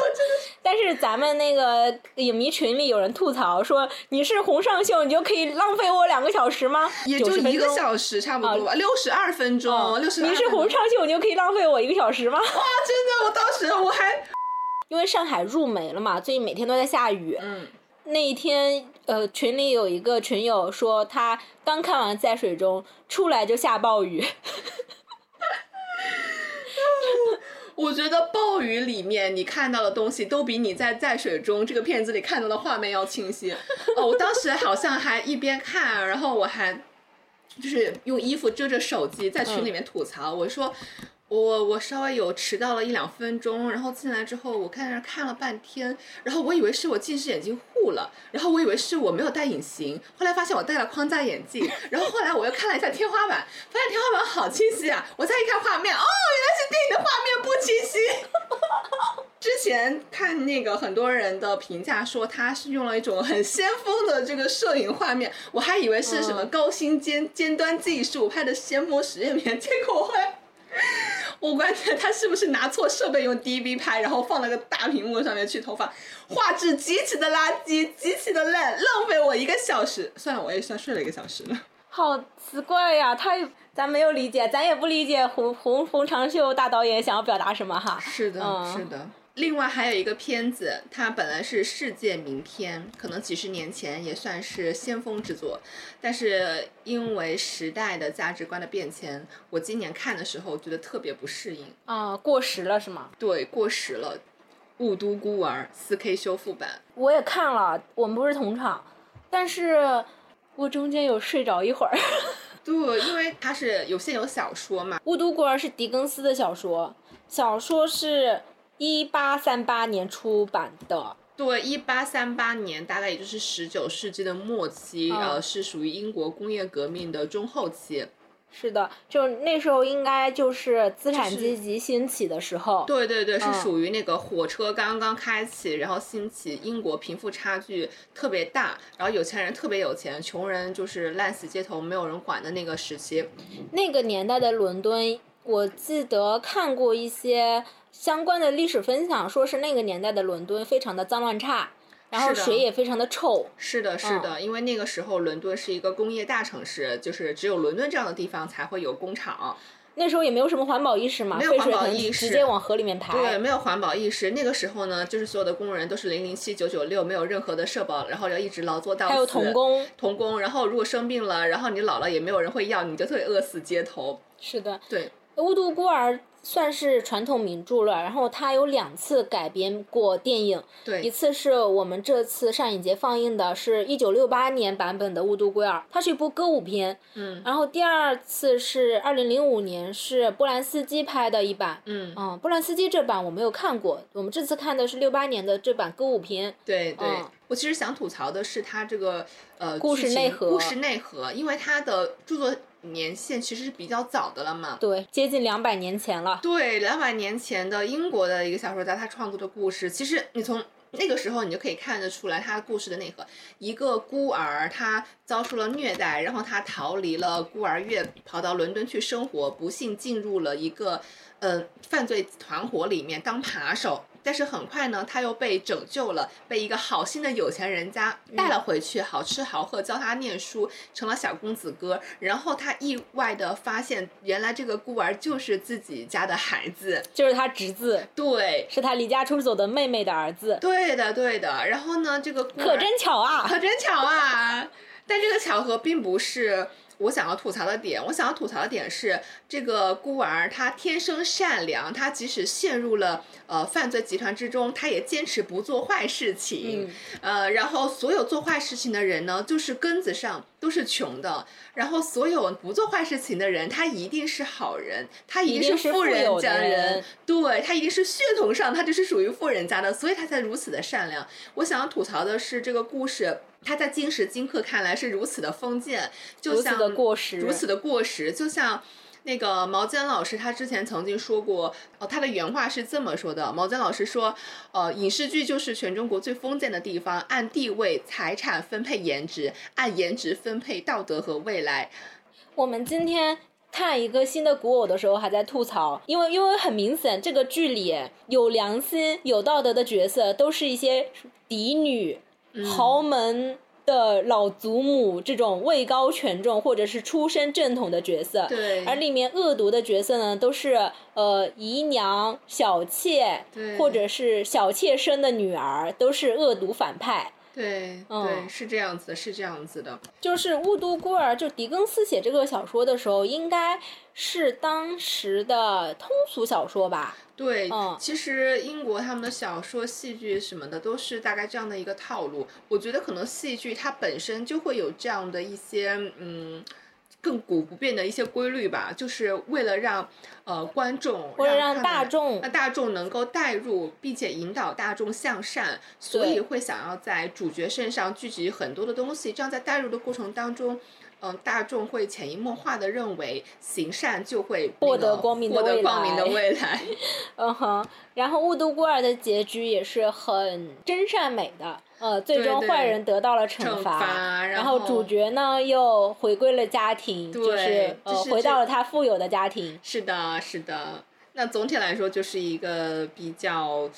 <laughs> 但是咱们那个影迷群里有人吐槽说，你是洪尚秀，你就可以浪费我两个小时吗？也就一个小时差不多吧，六十二分钟，六十。你是洪尚秀，你就可以浪费我一个小时吗？哇，真的，我当时我还因为上海入梅了嘛，最近每天都在下雨。嗯。那一天，呃，群里有一个群友说，他刚看完《在水中》，出来就下暴雨。<laughs> 我觉得暴雨里面你看到的东西，都比你在《在水中》这个片子里看到的画面要清晰。哦，我当时好像还一边看，然后我还就是用衣服遮着手机，在群里面吐槽，我说。我我稍微有迟到了一两分钟，然后进来之后，我看那看了半天，然后我以为是我近视眼镜糊了，然后我以为是我没有戴隐形，后来发现我戴了框架眼镜，然后后来我又看了一下天花板，发现天花板好清晰啊！我再一看画面，哦，原来是电影的画面不清晰。<laughs> 之前看那个很多人的评价说他是用了一种很先锋的这个摄影画面，我还以为是什么高新尖尖端技术拍的先锋实验片，结果后来。<laughs> 我关键他是不是拿错设备用 DV 拍，然后放了个大屏幕上面去投放，画质极其的垃圾，极其的烂，浪费我一个小时。<laughs> 算了，我也算睡了一个小时了。好奇怪呀，他咱没有理解，咱也不理解洪洪洪长秀大导演想要表达什么哈。是的，是的。另外还有一个片子，它本来是世界名片，可能几十年前也算是先锋之作，但是因为时代的价值观的变迁，我今年看的时候觉得特别不适应。啊，过时了是吗？对，过时了。《雾都孤儿》四 K 修复版，我也看了，我们不是同场，但是我中间有睡着一会儿。<laughs> <laughs> 对，因为它是有现有小说嘛，《雾都孤儿》是狄更斯的小说，小说是。一八三八年出版的，对，一八三八年大概也就是十九世纪的末期，呃，是属于英国工业革命的中后期。是的，就那时候应该就是资产阶级兴起的时候。对对对，是属于那个火车刚刚开启，然后兴起，英国贫富差距特别大，然后有钱人特别有钱，穷人就是烂死街头，没有人管的那个时期。那个年代的伦敦，我记得看过一些。相关的历史分享，说是那个年代的伦敦非常的脏乱差，然后水也非常的臭。是的，是的，因为那个时候伦敦是一个工业大城市，就是只有伦敦这样的地方才会有工厂。那时候也没有什么环保意识嘛，没有环保意识，直接往河里面排。对，没有环保意识。那个时候呢，就是所有的工人都是零零七九九六，没有任何的社保，然后要一直劳作到死。还有童工。童工，然后如果生病了，然后你老了也没有人会要，你就会饿死街头。是的。对。巫毒孤儿。算是传统名著了，然后它有两次改编过电影，对，一次是我们这次上影节放映的，是一九六八年版本的《雾都归儿》，它是一部歌舞片，嗯，然后第二次是二零零五年，是波兰斯基拍的一版，嗯，嗯，波兰斯基这版我没有看过，我们这次看的是六八年的这版歌舞片，对对，我其实想吐槽的是它这个呃故事内核，故事内核，因为它的著作。年限其实是比较早的了嘛，对，接近两百年前了。对，两百年前的英国的一个小说家，他创作的故事，其实你从那个时候你就可以看得出来他故事的内核。一个孤儿，他遭受了虐待，然后他逃离了孤儿院，跑到伦敦去生活，不幸进入了一个呃犯罪团伙里面当扒手。但是很快呢，他又被拯救了，被一个好心的有钱人家带了回去，好吃好喝，教他念书，成了小公子哥。然后他意外的发现，原来这个孤儿就是自己家的孩子，就是他侄子，对，是他离家出走的妹妹的儿子。对的，对的。然后呢，这个可真巧啊，可真巧啊。但这个巧合并不是我想要吐槽的点，我想要吐槽的点是，这个孤儿他天生善良，他即使陷入了呃犯罪集团之中，他也坚持不做坏事情。呃，然后所有做坏事情的人呢，就是根子上都是穷的。然后所有不做坏事情的人，他一定是好人，他一定是富人家人，对他一定是血统上他就是属于富人家的，所以他才如此的善良。我想要吐槽的是这个故事。他在今时今刻看来是如此的封建，就像过时，如此的过时，就像那个毛尖老师，他之前曾经说过，哦，他的原话是这么说的：毛尖老师说，呃，影视剧就是全中国最封建的地方，按地位、财产分配颜值，按颜值分配道德和未来。我们今天看一个新的古偶的时候，还在吐槽，因为因为很明显，这个剧里有良心、有道德的角色，都是一些嫡女。豪门的老祖母这种位高权重或者是出身正统的角色，对，而里面恶毒的角色呢，都是呃姨娘、小妾，或者是小妾生的女儿，都是恶毒反派。对，对，是这样子的，是这样子的。就是《雾都孤儿》，就狄更斯写这个小说的时候，应该是当时的通俗小说吧？对，其实英国他们的小说、戏剧什么的都是大概这样的一个套路。我觉得可能戏剧它本身就会有这样的一些，嗯。亘古不变的一些规律吧，就是为了让呃观众，为了让大众，让大众能够带入，并且引导大众向善，所以会想要在主角身上聚集很多的东西，这样在带入的过程当中。嗯，大众会潜移默化的认为行善就会获得光明的未来。获得光明的未来。<laughs> 嗯哼，然后雾都孤儿的结局也是很真善美的，呃，最终坏人得到了惩罚，然后主角呢又回归了家庭，就是呃回到了他富有的家庭。是的，是的。那总体来说就是一个比较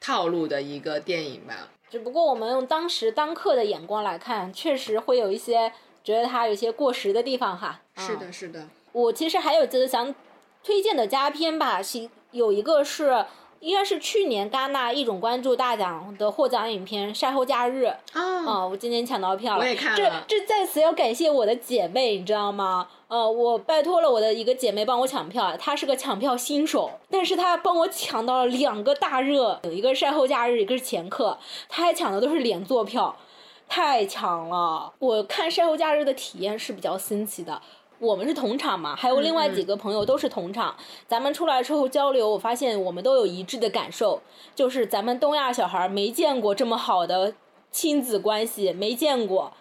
套路的一个电影吧。只不过我们用当时当刻的眼光来看，确实会有一些。觉得它有些过时的地方哈，是的，是的。我其实还有就是想推荐的佳片吧，是有一个是应该是去年戛纳一种关注大奖的获奖影片《晒后假日》啊，我今天抢到票了，我也看了。这这在此要感谢我的姐妹，你知道吗？呃，我拜托了我的一个姐妹帮我抢票，她是个抢票新手，但是她帮我抢到了两个大热，有一个晒后假日，一个是前客，她还抢的都是连坐票。太强了！我看晒后假日的体验是比较新奇的。我们是同场嘛，还有另外几个朋友都是同场。咱们出来之后交流，我发现我们都有一致的感受，就是咱们东亚小孩没见过这么好的亲子关系，没见过。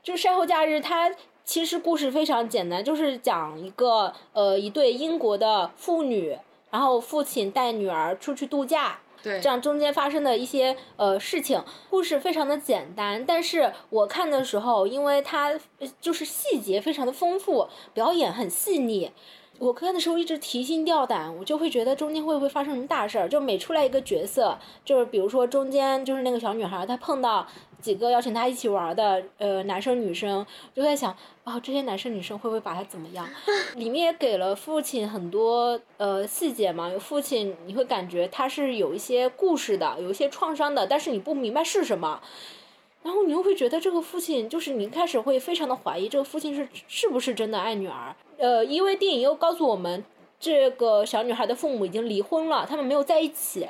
就晒后假日，它其实故事非常简单，就是讲一个呃一对英国的父女，然后父亲带女儿出去度假。这样中间发生的一些呃事情，故事非常的简单，但是我看的时候，因为它就是细节非常的丰富，表演很细腻。我看的时候一直提心吊胆，我就会觉得中间会不会发生什么大事儿？就每出来一个角色，就是比如说中间就是那个小女孩，她碰到几个邀请他一起玩的呃男生女生，就在想啊这些男生女生会不会把他怎么样？<laughs> 里面也给了父亲很多呃细节嘛，有父亲你会感觉他是有一些故事的，有一些创伤的，但是你不明白是什么。然后你又会觉得这个父亲，就是你一开始会非常的怀疑这个父亲是是不是真的爱女儿。呃，因为电影又告诉我们，这个小女孩的父母已经离婚了，他们没有在一起。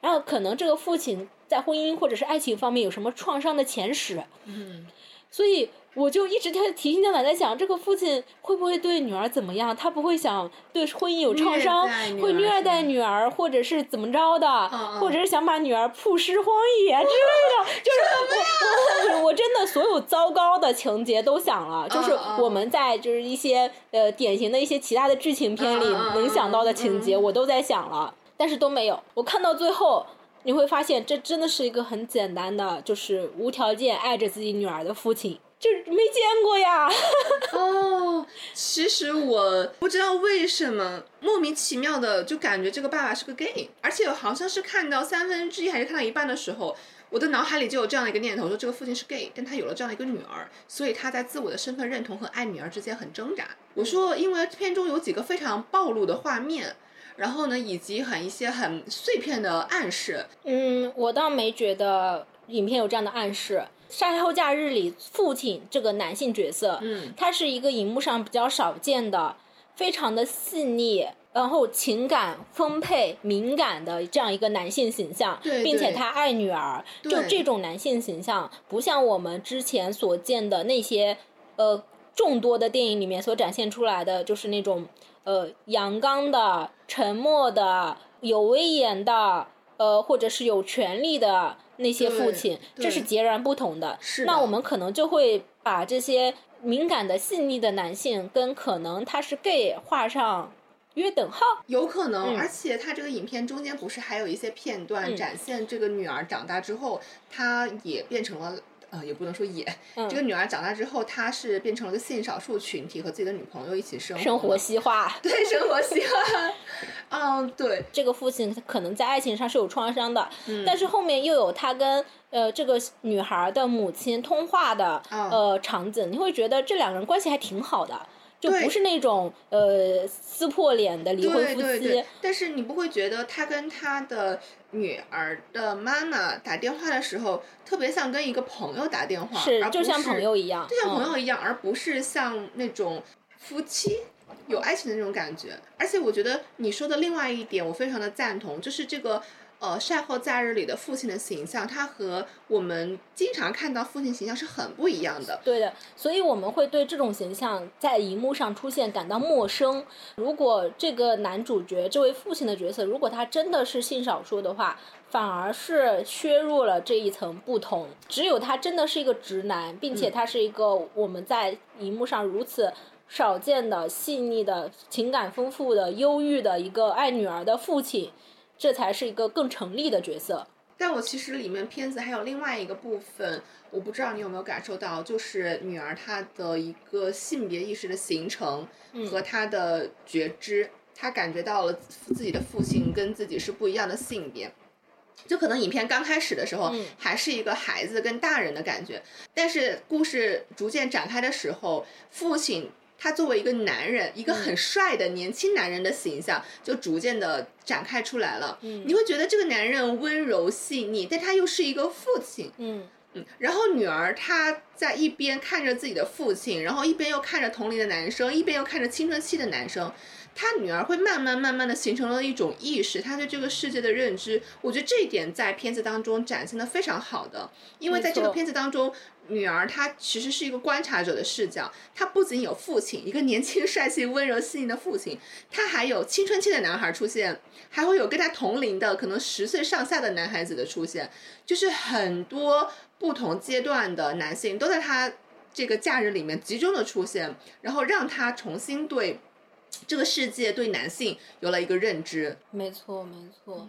然后可能这个父亲在婚姻或者是爱情方面有什么创伤的前史。嗯。所以。我就一直在提心吊胆在想，这个父亲会不会对女儿怎么样？他不会想对婚姻有创伤，会虐待女儿，或者是怎么着的，或者是想把女儿曝尸荒野之类的。<laughs> 就是我我我真的所有糟糕的情节都想了，就是我们在就是一些呃典型的一些其他的剧情片里能想到的情节，我都在想了，但是都没有。我看到最后，你会发现这真的是一个很简单的，就是无条件爱着自己女儿的父亲。就是没见过呀。<laughs> 哦，其实我不知道为什么莫名其妙的就感觉这个爸爸是个 gay，而且好像是看到三分之一还是看到一半的时候，我的脑海里就有这样的一个念头，说这个父亲是 gay，但他有了这样的一个女儿，所以他在自我的身份认同和爱女儿之间很挣扎。我说，因为片中有几个非常暴露的画面，然后呢，以及很一些很碎片的暗示。嗯，我倒没觉得影片有这样的暗示。晒后假日里父亲这个男性角色，嗯，他是一个荧幕上比较少见的，非常的细腻，然后情感丰沛、敏感的这样一个男性形象，对对并且他爱女儿，就这种男性形象，不像我们之前所见的那些呃众多的电影里面所展现出来的，就是那种呃阳刚的、沉默的、有威严的，呃或者是有权力的那些父亲，这是截然不同的。是的那我们可能就会把这些敏感的、细腻的男性跟可能他是 gay 画上约等号。有可能，嗯而且他这个影片中间不是还有一些片段嗯展现这个女儿长大之后，她也变成了。呃，也不能说也，嗯。这个女儿长大之后，她是变成了个性少数群体，和自己的女朋友一起生活。生活西化，对生活西化，嗯，对，这个父亲可能在爱情上是有创伤的，嗯。但是后面又有他跟呃这个女孩的母亲通话的、嗯呃场景，你会觉得这两个人关系还挺好的，就对不是那种呃撕破脸的离婚夫妻。对对对，但是你不会觉得他跟他的女儿的妈妈打电话的时候，特别像跟一个朋友打电话，是而不是就像朋友一样，就像朋嗯友一样，而不是像那种夫妻有爱情的那种感觉。而且我觉得你说的另外一点，我非常的赞同，就是这个。呃，晒后假日里的父亲的形象，他和我们经常看到父亲形象是很不一样的。对的，所以我们会对这种形象在荧幕上出现感到陌生。如果这个男主角这位父亲的角色，如果他真的是性少数的话，反而是削弱了这一层不同。只有他真的是一个直男，并且他是一个我们在荧幕上如此少见的、细腻的、情感丰富的、忧郁的一个爱女儿的父亲，这才是一个更成立的角色。但我其实里面片子还有另外一个部分，我不知道你有没有感受到，就是女儿她的一个性别意识的形成和她的觉知，她感觉到了自己的父亲跟自己是不一样的性别。就可能影片刚开始的时候嗯还是一个孩子跟大人的感觉，但是故事逐渐展开的时候，父亲他作为一个男人，一个很帅的年轻男人的形象就逐渐的展开出来了。嗯你会觉得这个男人温柔细腻，但他又是一个父亲。嗯嗯，然后女儿她在一边看着自己的父亲，然后一边又看着同龄的男生，一边又看着青春期的男生。她女儿会慢慢慢慢的形成了一种意识，她对这个世界的认知。我觉得这一点在片子当中展现的非常好的，因为在这个片子当中，女儿她其实是一个观察者的视角，她不仅有父亲，一个年轻、帅气、温柔、细腻的父亲，她还有青春期的男孩出现，还会有跟他同龄的可能十岁上下的男孩子的出现，就是很多不同阶段的男性都在他这个假日里面集中的出现，然后让他重新对这个世界、对男性有了一个认知。没错，没错。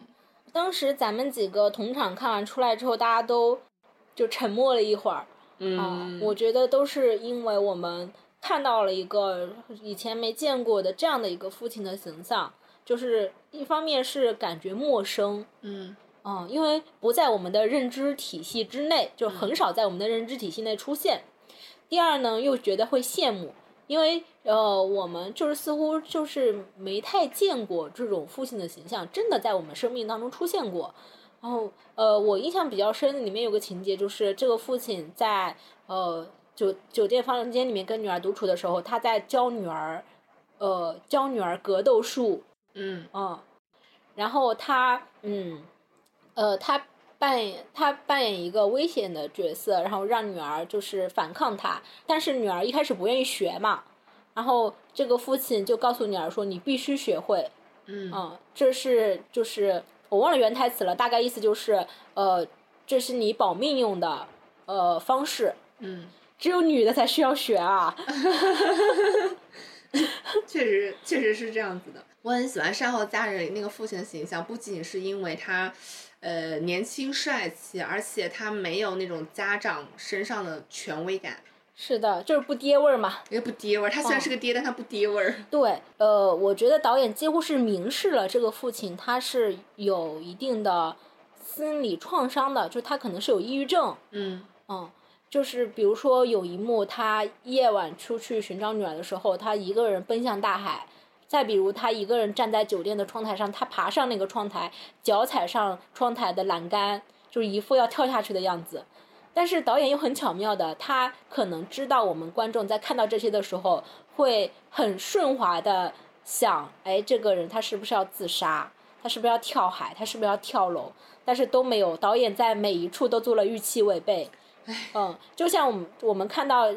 当时咱们几个同场看完出来之后，大家都就沉默了一会儿。啊，我觉得都是因为我们看到了一个以前没见过的这样的一个父亲的形象，就是一方面是感觉陌生，嗯嗯，因为不在我们的认知体系之内，就很少在我们的认知体系内出现。第二呢，又觉得会羡慕，因为呃，我们就是似乎就是没太见过这种父亲的形象，真的在我们生命当中出现过。然后呃，我印象比较深的里面有个情节，就是这个父亲在呃酒酒店房间里面跟女儿独处的时候，他在教女儿呃教女儿格斗术，嗯。嗯，然后他嗯呃他扮演他扮演一个危险的角色，然后让女儿就是反抗他，但是女儿一开始不愿意学嘛，然后这个父亲就告诉女儿说你必须学会，嗯。嗯，这是就是我忘了原台词了，大概意思就是呃这是你保命用的呃方式，嗯，只有女的才需要学啊 <laughs> <laughs> 确实确实是这样子的。我很喜欢《善后家人》里那个父亲的形象，不仅是因为他。呃，年轻帅气，而且他没有那种家长身上的权威感，是的，就是不爹味儿嘛。也不爹味儿。他虽然是个爹，但他不爹味儿。对，呃，我觉得导演几乎是明示了这个父亲他是有一定的心理创伤的，就他可能是有抑郁症。嗯嗯，就是比如说有一幕，他夜晚出去寻找女儿的时候，他一个人奔向大海。再比如，他一个人站在酒店的窗台上，他爬上那个窗台，脚踩上窗台的栏杆，就是一副要跳下去的样子。但是导演又很巧妙的，他可能知道我们观众在看到这些的时候，会很顺滑的想，哎，这个人他是不是要自杀？他是不是要跳海？他是不是要跳楼？但是都没有，导演在每一处都做了预期违背。嗯，就像我们我们看到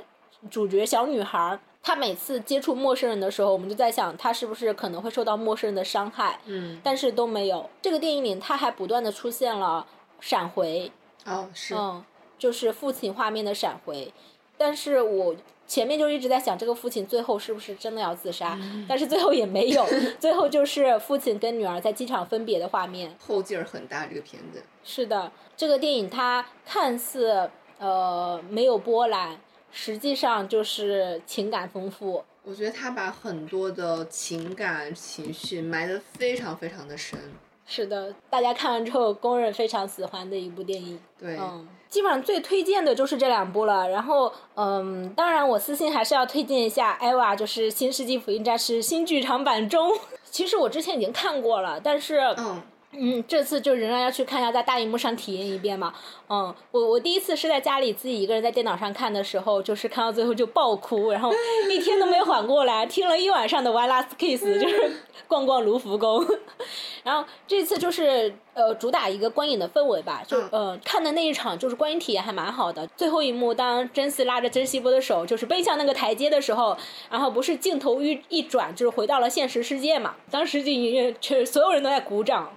主角小女孩，她每次接触陌生人的时候，我们就在想，她是不是可能会受到陌生人的伤害？嗯，但是都没有。这个电影里，她还不断的出现了闪回。哦，是。嗯。就是父亲画面的闪回，但是我前面就一直在想，这个父亲最后是不是真的要自杀？但是最后也没有，<laughs> 最后就是父亲跟女儿在机场分别的画面。后劲儿很大，这个片子。是的，这个电影它看似呃没有波澜，实际上就是情感丰富。我觉得他把很多的情感情绪埋得非常非常的深。是的，大家看完之后公认非常喜欢的一部电影。对。嗯。基本上最推荐的就是这两部了，然后，嗯，当然我私信还是要推荐一下《艾娃》，就是《新世纪福音战士》新剧场版中。<laughs> 其实我之前已经看过了，但是，嗯，嗯，这次就仍然要去看一下，在大荧幕上体验一遍嘛。嗯，我我第一次是在家里自己一个人在电脑上看的时候，就是看到最后就爆哭，然后一天都没缓过来，听了一晚上的《One Last Kiss》，就是逛逛卢浮宫。<laughs> 然后这次就是呃主打一个观影的氛围吧，就呃看的那一场就是观影体验还蛮好的。最后一幕，当珍惜拉着珍惜波的手，就是奔向那个台阶的时候，然后不是镜头一一转，就是回到了现实世界嘛。当时就影院却所有人都在鼓掌，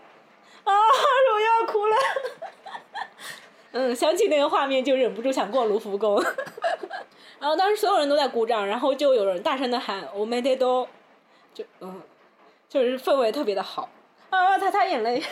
啊，我要哭了。嗯，想起那个画面就忍不住想逛卢浮宫，<laughs> 然后当时所有人都在鼓掌，然后就有人大声的喊“我没得多”，就嗯，就是氛围特别的好，啊，擦擦眼泪。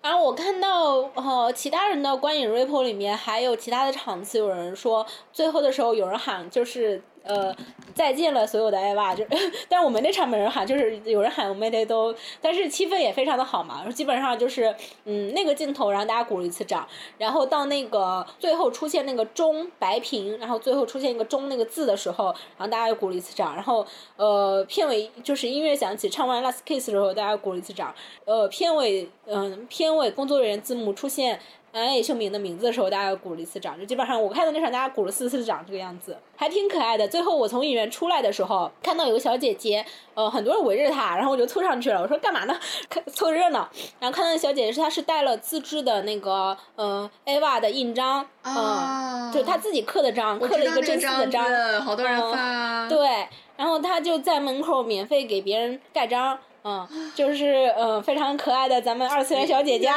然后我看到呃其他人的观影 report 里面还有其他的场次，有人说最后的时候有人喊就是呃。再见了，所有的爱娃，就，但我们那场没人喊，就是有人喊我们得都，但是气氛也非常的好嘛，基本上就是，嗯，那个镜头让大家鼓了一次掌，然后到那个最后出现那个钟白屏，然后最后出现一个钟那个字的时候，然后大家又鼓了一次掌，然后呃片尾就是音乐响起，唱完 Last Kiss 的时候，大家鼓了一次掌，呃片尾嗯片尾工作人员字幕出现。安野秀明的名字的时候，大家鼓了一次掌，就基本上我看的那场，大家鼓了四次掌，这个样子还挺可爱的。最后我从影院出来的时候，看到有个小姐姐，呃，很多人围着她，然后我就凑上去了，我说干嘛呢？看凑热闹。然后看到那小姐姐是她是带了自制的那个呃 AVA 的印章，嗯，就她自己刻的章，刻了一个真丝的章，好多人发。对，然后她就在门口免费给别人盖章。嗯，就是嗯，非常可爱的咱们二次元小姐姐。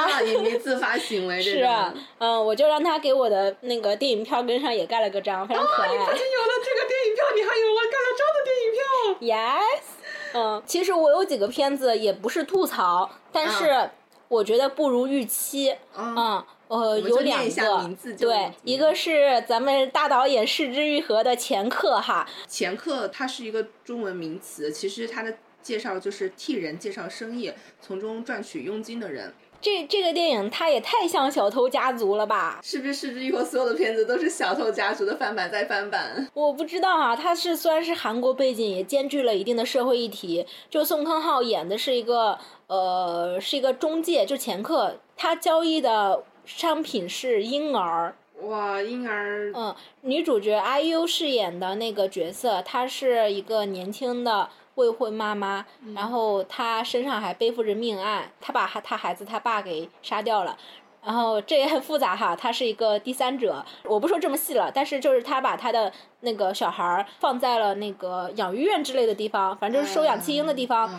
你自发行为是啊，嗯，我就让她给我的那个电影票根上也盖了个章，非常可爱。你不仅有了这个电影票，你还有了盖了章的电影票。Yes，嗯，其实我有几个片子也不是吐槽，但是我觉得不如预期。嗯，呃，有两个，对，一个是咱们大导演视之愈合的前客哈。前客，它是一个中文名词，其实它的。介绍就是替人介绍生意，从中赚取佣金的人。这这个电影它也太像小偷家族了吧？是不是？是不是？以后所有的片子都是小偷家族的翻版再翻版？我不知道啊，它是虽然是韩国背景，也兼具了一定的社会议题。就宋康昊演的是一个呃，是一个中介，就前客，他交易的商品是婴儿。哇，婴儿。嗯，女主角 IU 饰演的那个角色，她是一个年轻的。未婚妈妈，然后她身上还背负着命案，她把她孩子她爸给杀掉了，然后这也很复杂哈，他是一个第三者，我不说这么细了，但是就是他把他的那个小孩儿放在了那个养育院之类的地方，反正就是收养弃婴的地方，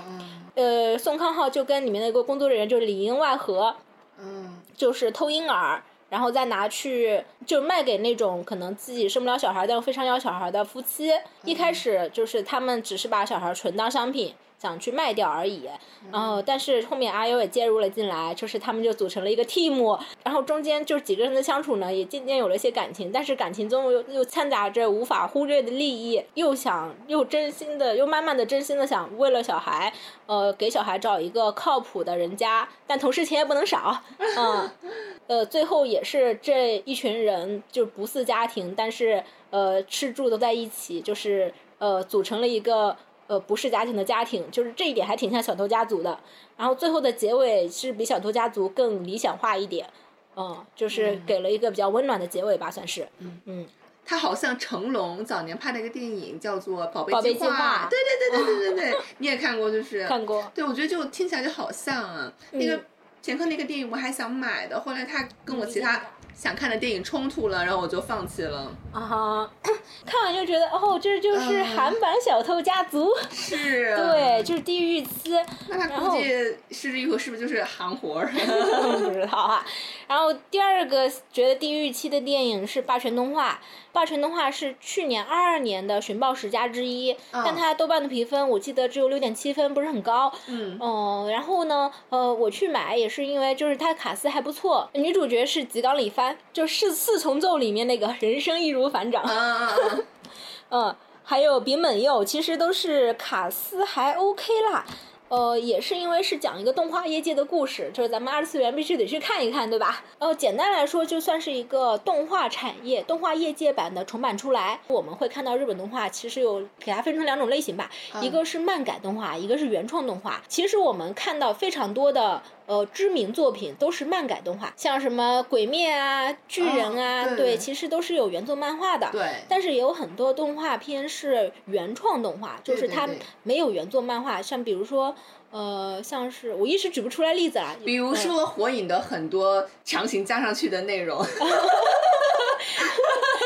呃，宋康昊就跟里面的一个工作人员就是里应外合，嗯。就是偷婴儿。然后再拿去就卖给那种可能自己生不了小孩但又非常要小孩的夫妻。一开始就是他们只是把小孩纯当商品。想去卖掉而已，然后但是后面阿优也介入了进来，就是他们就组成了一个 team，然后中间就是几个人的相处呢，也渐渐有了一些感情，但是感情中又又掺杂着无法忽略的利益，又想又真心的又慢慢的真心的想为了小孩，呃给小孩找一个靠谱的人家，但同时钱也不能少，嗯，<laughs> 呃最后也是这一群人就不似家庭，但是呃吃住都在一起，就是呃组成了一个。呃，不是家庭的家庭，就是这一点还挺像小偷家族的。然后最后的结尾是比小偷家族更理想化一点。嗯，就是给了一个比较温暖的结尾吧，算是。嗯嗯，他好像成龙早年拍的一个电影叫做《宝贝计划对对对对对对对，你也看过就是？看过。对，我觉得就听起来就好像啊，那个前科那个电影我还想买的，后来他跟我其他想看的电影冲突了，然后我就放弃了。啊哈，<coughs> 看完就觉得哦，这就是韩版《小偷家族》是。对，就是地狱期。那他估计失之愈合是不是就是韩活儿？<laughs> 不知道啊。然后第二个觉得地狱期的电影是《霸权动画》，《霸权动画》是去年二二年的寻宝十佳之一，但它豆瓣的评分我记得只有六点七分，不是很高。嗯。哦，然后呢，呃，我去买也是因为就是它卡斯还不错，女主角是吉冈里帆，就是四重奏里面那个人生易如反掌。啊啊啊！<laughs> 嗯，还有丙本佑，其实都是卡斯还 OK 啦。呃，也是因为是讲一个动画业界的故事，就是咱们二次元必须得去看一看，对吧？呃，简单来说，就算是一个动画产业、动画业界版的重版出来。我们会看到日本动画其实有给它分成两种类型吧，一个是漫改动画，一个是原创动画。其实我们看到非常多的呃知名作品都是漫改动画，像什么鬼灭啊、巨人啊，对，其实都是有原作漫画的。对。但是也有很多动画片是原创动画，就是它没有原作漫画，像比如说。呃，像是我一时举不出来例子啦。比如说《火影》的很多强行加上去的内容 <laughs> <laughs> <laughs>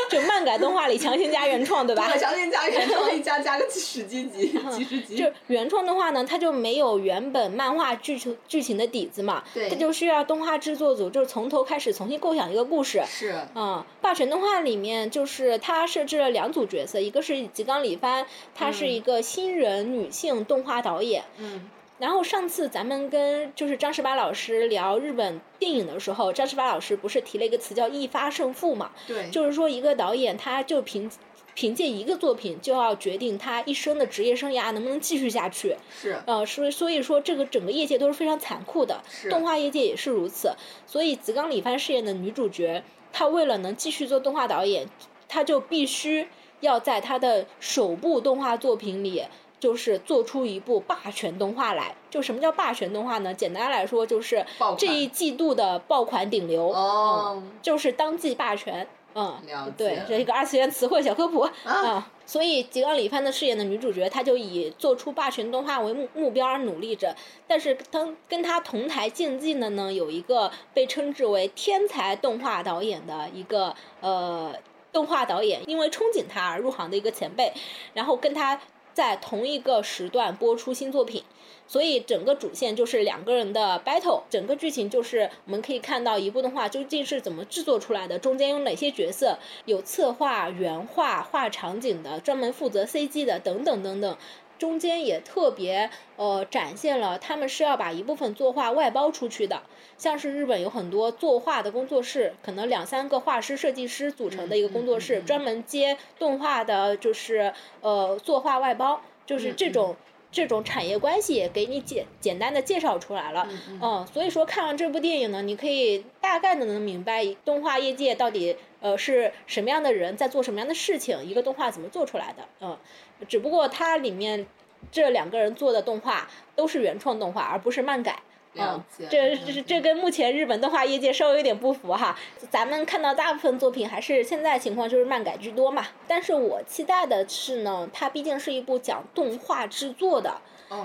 就漫改动画里强行加原创，对吧？强行加原创，一加加个几十几集，几十集。就原创的话呢，它就没有原本漫画剧情剧情的底子嘛，对，它就需要动画制作组就是从头开始重新构想一个故事。是。嗯，霸权动画里面就是它设置了两组角色，一个是吉冈里帆，她是一个新人女性动画导演。嗯。然后上次咱们跟就是张十八老师聊日本电影的时候，张十八老师不是提了一个词叫一发胜负嘛？对。就是说一个导演他就凭凭借一个作品就要决定他一生的职业生涯能不能继续下去。是。呃，所以所以说这个整个业界都是非常残酷的，动画业界也是如此。所以吉冈里帆饰演的女主角，她为了能继续做动画导演，她就必须要在她的首部动画作品里。就是做出一部霸权动画来，就什么叫霸权动画呢？简单来说就是这一季度的爆款顶流，哦，就是当季霸权，嗯，对，这一个二次元词汇小科普啊。所以吉冈里帆的饰演的女主角，她就以做出霸权动画为目目标而努力着。但是，当跟她同台竞技的呢，有一个被称之为天才动画导演的一个呃动画导演，因为憧憬他而入行的一个前辈，然后跟他。在同一个时段播出新作品，所以整个主线就是两个人的 battle，整个剧情就是我们可以看到一部动画究竟是怎么制作出来的，中间有哪些角色，有策划、原画、画场景的，专门负责 CG 的等等等等，中间也特别呃展现了他们是要把一部分作画外包出去的，像是日本有很多作画的工作室，可能两三个画师、设计师组成的一个工作室，专门接动画的，就是呃作画外包，就是这种这种产业关系也给你简简单的介绍出来了，嗯，所以说看完这部电影呢，你可以大概的能明白动画业界到底呃是什么样的人在做什么样的事情，一个动画怎么做出来的，嗯。只不过它里面这两个人做的动画都是原创动画，而不是漫改。嗯，这这这跟目前日本动画业界稍微有点不符哈。咱们看到大部分作品还是现在情况就是漫改居多嘛。但是我期待的是呢，它毕竟是一部讲动画制作的。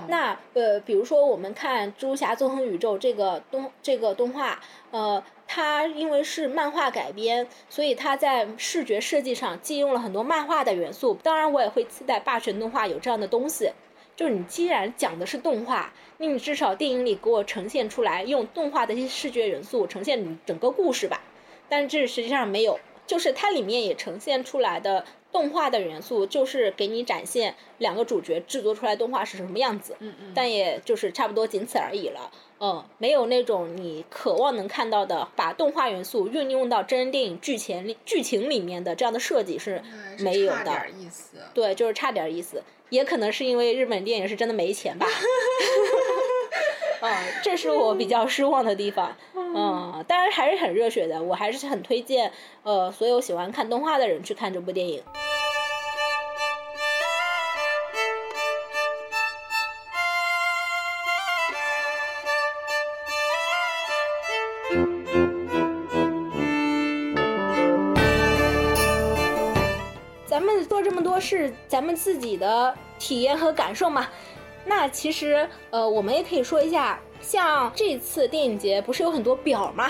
那呃，比如说我们看《蜘蛛侠：纵横宇宙》这个动这个动画，呃。它因为是漫画改编，所以它在视觉设计上借用了很多漫画的元素。当然，我也会期待霸权动画有这样的东西。就是你既然讲的是动画，那你至少电影里给我呈现出来，用动画的一些视觉元素呈现你整个故事吧。但这实际上没有，就是它里面也呈现出来的。动画的元素就是给你展现两个主角制作出来动画是什么样子，嗯嗯，但也就是差不多仅此而已了，嗯，没有那种你渴望能看到的把动画元素运用到真人电影剧情里剧情里面的这样的设计是没有的，意思，对，就是差点意思，也可能是因为日本电影是真的没钱吧。<laughs> 嗯，这是我比较失望的地方。<laughs> 嗯，当然还是很热血的，我还是很推荐呃所有喜欢看动画的人去看这部电影。是咱们自己的体验和感受嘛。那其实呃，我们也可以说一下，像这次电影节不是有很多表吗？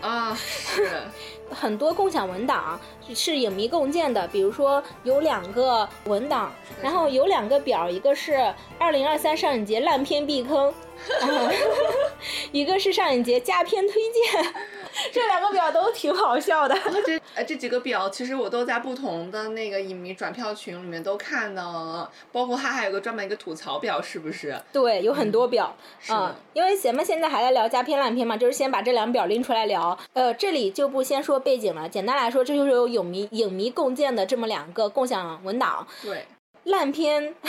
啊，是。<laughs> 很多共享文档是影迷共建的，比如说有两个文档，然后有两个表，一个是二零二三上影节烂片避坑，<laughs> 一个是上影节佳片推荐。<laughs> 这两个表都挺好笑的。这呃这几个表，其实我都在不同的那个影迷转票群里面都看到了，包括它还有个专门一个吐槽表，是不是？对，有很多表。嗯，因为咱们现在还在聊佳片烂片嘛，就是先把这两表拎出来聊。呃，这里就不先说背景了，简单来说，这就是有影迷影迷共建的这么两个共享文档。对。烂片，<laughs>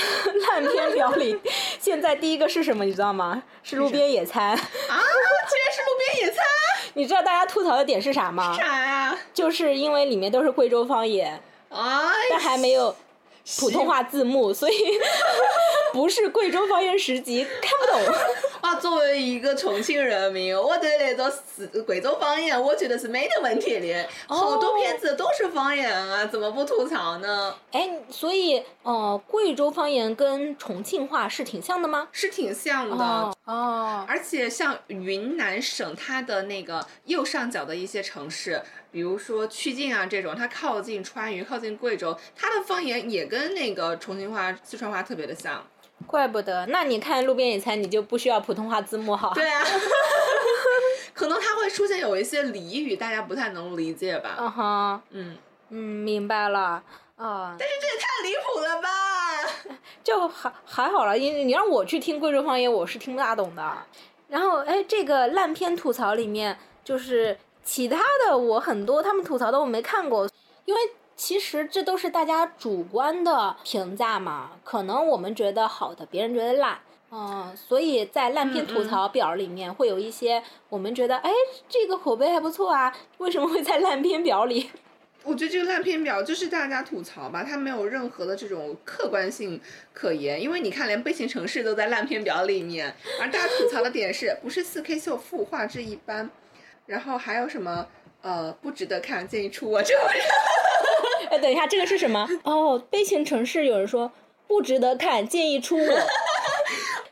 烂片表里，<laughs> 现在第一个是什么？你知道吗？是路边野餐。啊，竟然是路边野餐！<laughs> 你知道大家吐槽的点是啥吗？啥呀？就是因为里面都是贵州方言啊，但还没有普通话字幕，所以 <laughs> 不是贵州方言十级看不懂。<laughs> 啊，作为一个重庆人民，我对那种是贵州方言，我觉得是没得问题的。好多片子都是方言啊，怎么不吐槽呢？哎，所以，呃，贵州方言跟重庆话是挺像的吗？是挺像的哦。而且像云南省，它的那个右上角的一些城市，比如说曲靖啊这种，它靠近川渝，靠近贵州，它的方言也跟那个重庆话、四川话特别的像。怪不得，那你看路边野餐，你就不需要普通话字幕哈。对啊，<laughs> 可能它会出现有一些俚语，大家不太能理解吧。嗯哼，嗯嗯，明白了啊。但是这也太离谱了吧？<laughs> 就还还好了，因为你让我去听贵州方言，我是听不大懂的。<laughs> 然后，哎，这个烂片吐槽里面，就是其他的，我很多他们吐槽的我没看过，因为。其实这都是大家主观的评价嘛，可能我们觉得好的，别人觉得烂，嗯，所以在烂片吐槽表里面会有一些我们觉得，哎，这个口碑还不错啊，为什么会在烂片表里？我觉得这个烂片表就是大家吐槽吧，它没有任何的这种客观性可言，因为你看，连《悲情城市》都在烂片表里面，而大家吐槽的点是不是四 K 修复，画质一般，然后还有什么呃不值得看，建议出我这种人。哎，等一下，这个是什么？哦，悲情城市有人说不值得看，建议出我。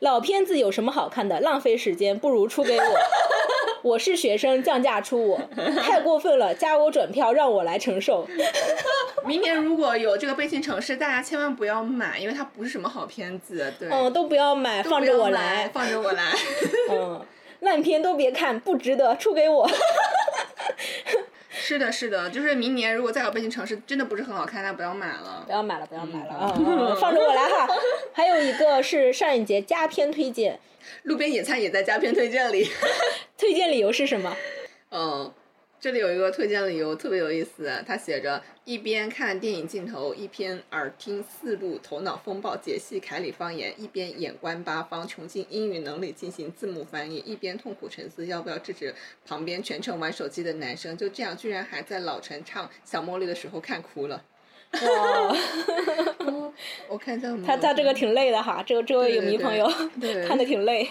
老片子有什么好看的？浪费时间，不如出给我。<laughs> 我是学生，降价出我。太过分了，加我转票，让我来承受。<laughs> 明年如果有这个悲情城市，大家千万不要买，因为它不是什么好片子。对，嗯，都不要买，放着我来，放着我来。<laughs> 嗯，烂片都别看，不值得，出给我。<laughs> 是的，是的，就是明年如果再有《背景城市》，真的不是很好看，那不要买了，不要买了，不要买了，嗯，放着我来哈。还有一个是上一节佳片推荐，<laughs> 路边野餐也在佳片推荐里，<laughs> 推荐理由是什么？嗯。这里有一个推荐理由特别有意思，他写着一边看电影镜头，一边耳听四路头脑风暴解析凯里方言，一边眼观八方穷尽英语能力进行字幕翻译，一边痛苦沉思要不要制止旁边全程玩手机的男生。就这样，居然还在老陈唱小茉莉的时候看哭了。哇！<laughs> 我看一下，他他这个挺累的哈，这个这位影迷朋友 <laughs> 看的挺累。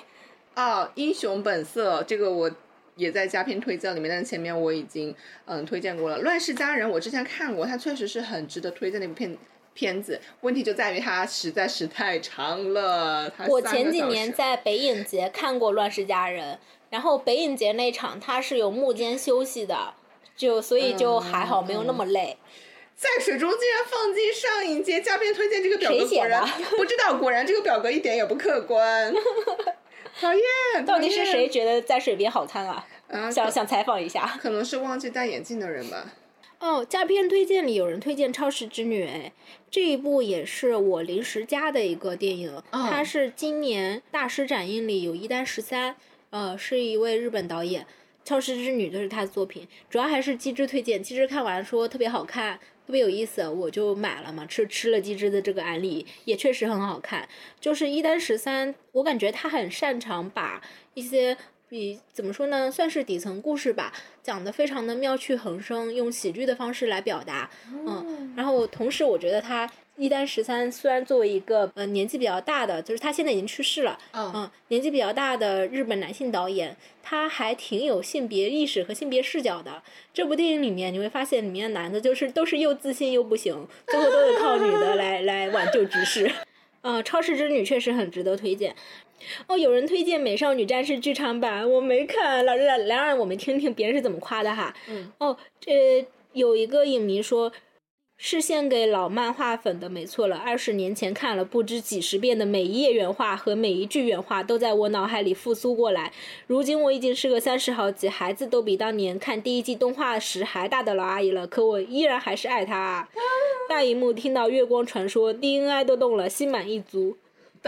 啊，英雄本色，这个我。也在佳片推荐里面，但是前面我已经嗯推荐过了。《乱世佳人》我之前看过，它确实是很值得推荐的一部片片子。问题就在于它实在是太长了。我前几年在北影节看过《乱世佳人》，然后北影节那场它是有幕间休息的，就所以就还好，没有那么累。在水中竟然放进上影节佳片推荐这个表格，果然 <laughs> 不知道，果然这个表格一点也不客观。<laughs> 讨厌！到底是谁觉得在水边好看啊？想想采访一下。可能是忘记戴眼镜的人吧。哦，佳片推荐里有人推荐《超时之女》，哎，这一部也是我临时加的一个电影。它是今年大师展映里有一单十三，呃，是一位日本导演，《超时之女》就是他的作品。主要还是机智推荐，机智看完说特别好看。特别有意思，我就买了嘛，吃吃了鸡汁的这个案例，也确实很好看。就是一单十三，我感觉他很擅长把一些比怎么说呢，算是底层故事吧，讲的非常的妙趣横生，用喜剧的方式来表达，嗯，然后同时我觉得他一丹十三虽然作为一个呃年纪比较大的，就是他现在已经去世了，嗯，年纪比较大的日本男性导演，他还挺有性别意识和性别视角的。这部电影里面你会发现，里面的男的就是都是又自信又不行，最后都得靠女的来 <laughs> 来挽救局势。<laughs> 嗯，超市之女确实很值得推荐。哦，有人推荐《美少女战士》剧场版，我没看，老来来让我们听听别人是怎么夸的哈。嗯。哦，这有一个影迷说，是献给老漫画粉的，没错了。二十年前看了不知几十遍的每一页原画和每一句原话，都在我脑海里复苏过来。如今我已经是个三十好几，孩子都比当年看第一季动画时还大的老阿姨了，可我依然还是爱她。<laughs> 大荧幕听到《月光传说》，DNA 都动了，心满意足。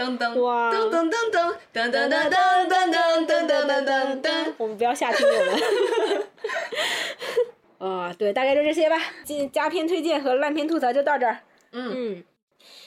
噔噔哇！噔噔噔噔噔噔噔噔噔噔噔噔噔！我们不要下听友了。啊，对，大概就这些吧。今佳片推荐和烂片吐槽就到这儿。嗯。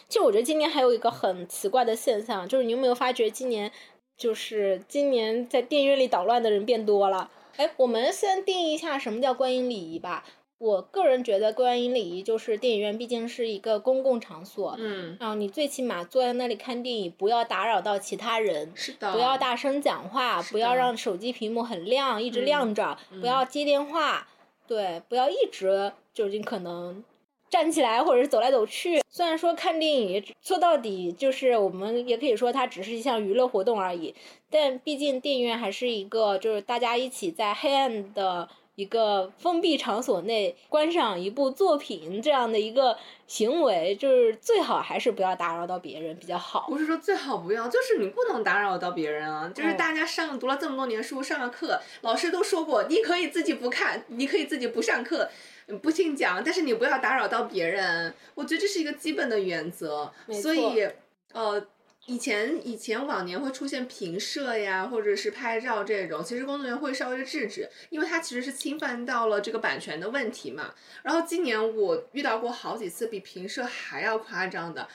其实我觉得今年还有一个很奇怪的现象，就是你有没有发觉今年，就是今年在电影院里捣乱的人变多了？哎，我们先定义一下什么叫观影礼仪吧。我个人觉得观影礼仪就是电影院毕竟是一个公共场所，嗯，然后你最起码坐在那里看电影，不要打扰到其他人，是的，不要大声讲话，不要让手机屏幕很亮，一直亮着，不要接电话，对，不要一直就尽可能站起来或者是走来走去。虽然说看电影说到底就是我们也可以说它只是一项娱乐活动而已，但毕竟电影院还是一个就是大家一起在黑暗的。一个封闭场所内观赏一部作品这样的一个行为，就是最好还是不要打扰到别人比较好。不是说最好不要，就是你不能打扰到别人啊。就是大家上读了这么多年书，上了课，老师都说过，你可以自己不看，你可以自己不上课，不信讲，但是你不要打扰到别人。我觉得这是一个基本的原则。所以，呃。以前以前往年会出现平射呀，或者是拍照这种，其实工作人员会稍微制止，因为它其实是侵犯到了这个版权的问题嘛。然后今年我遇到过好几次比平射还要夸张的，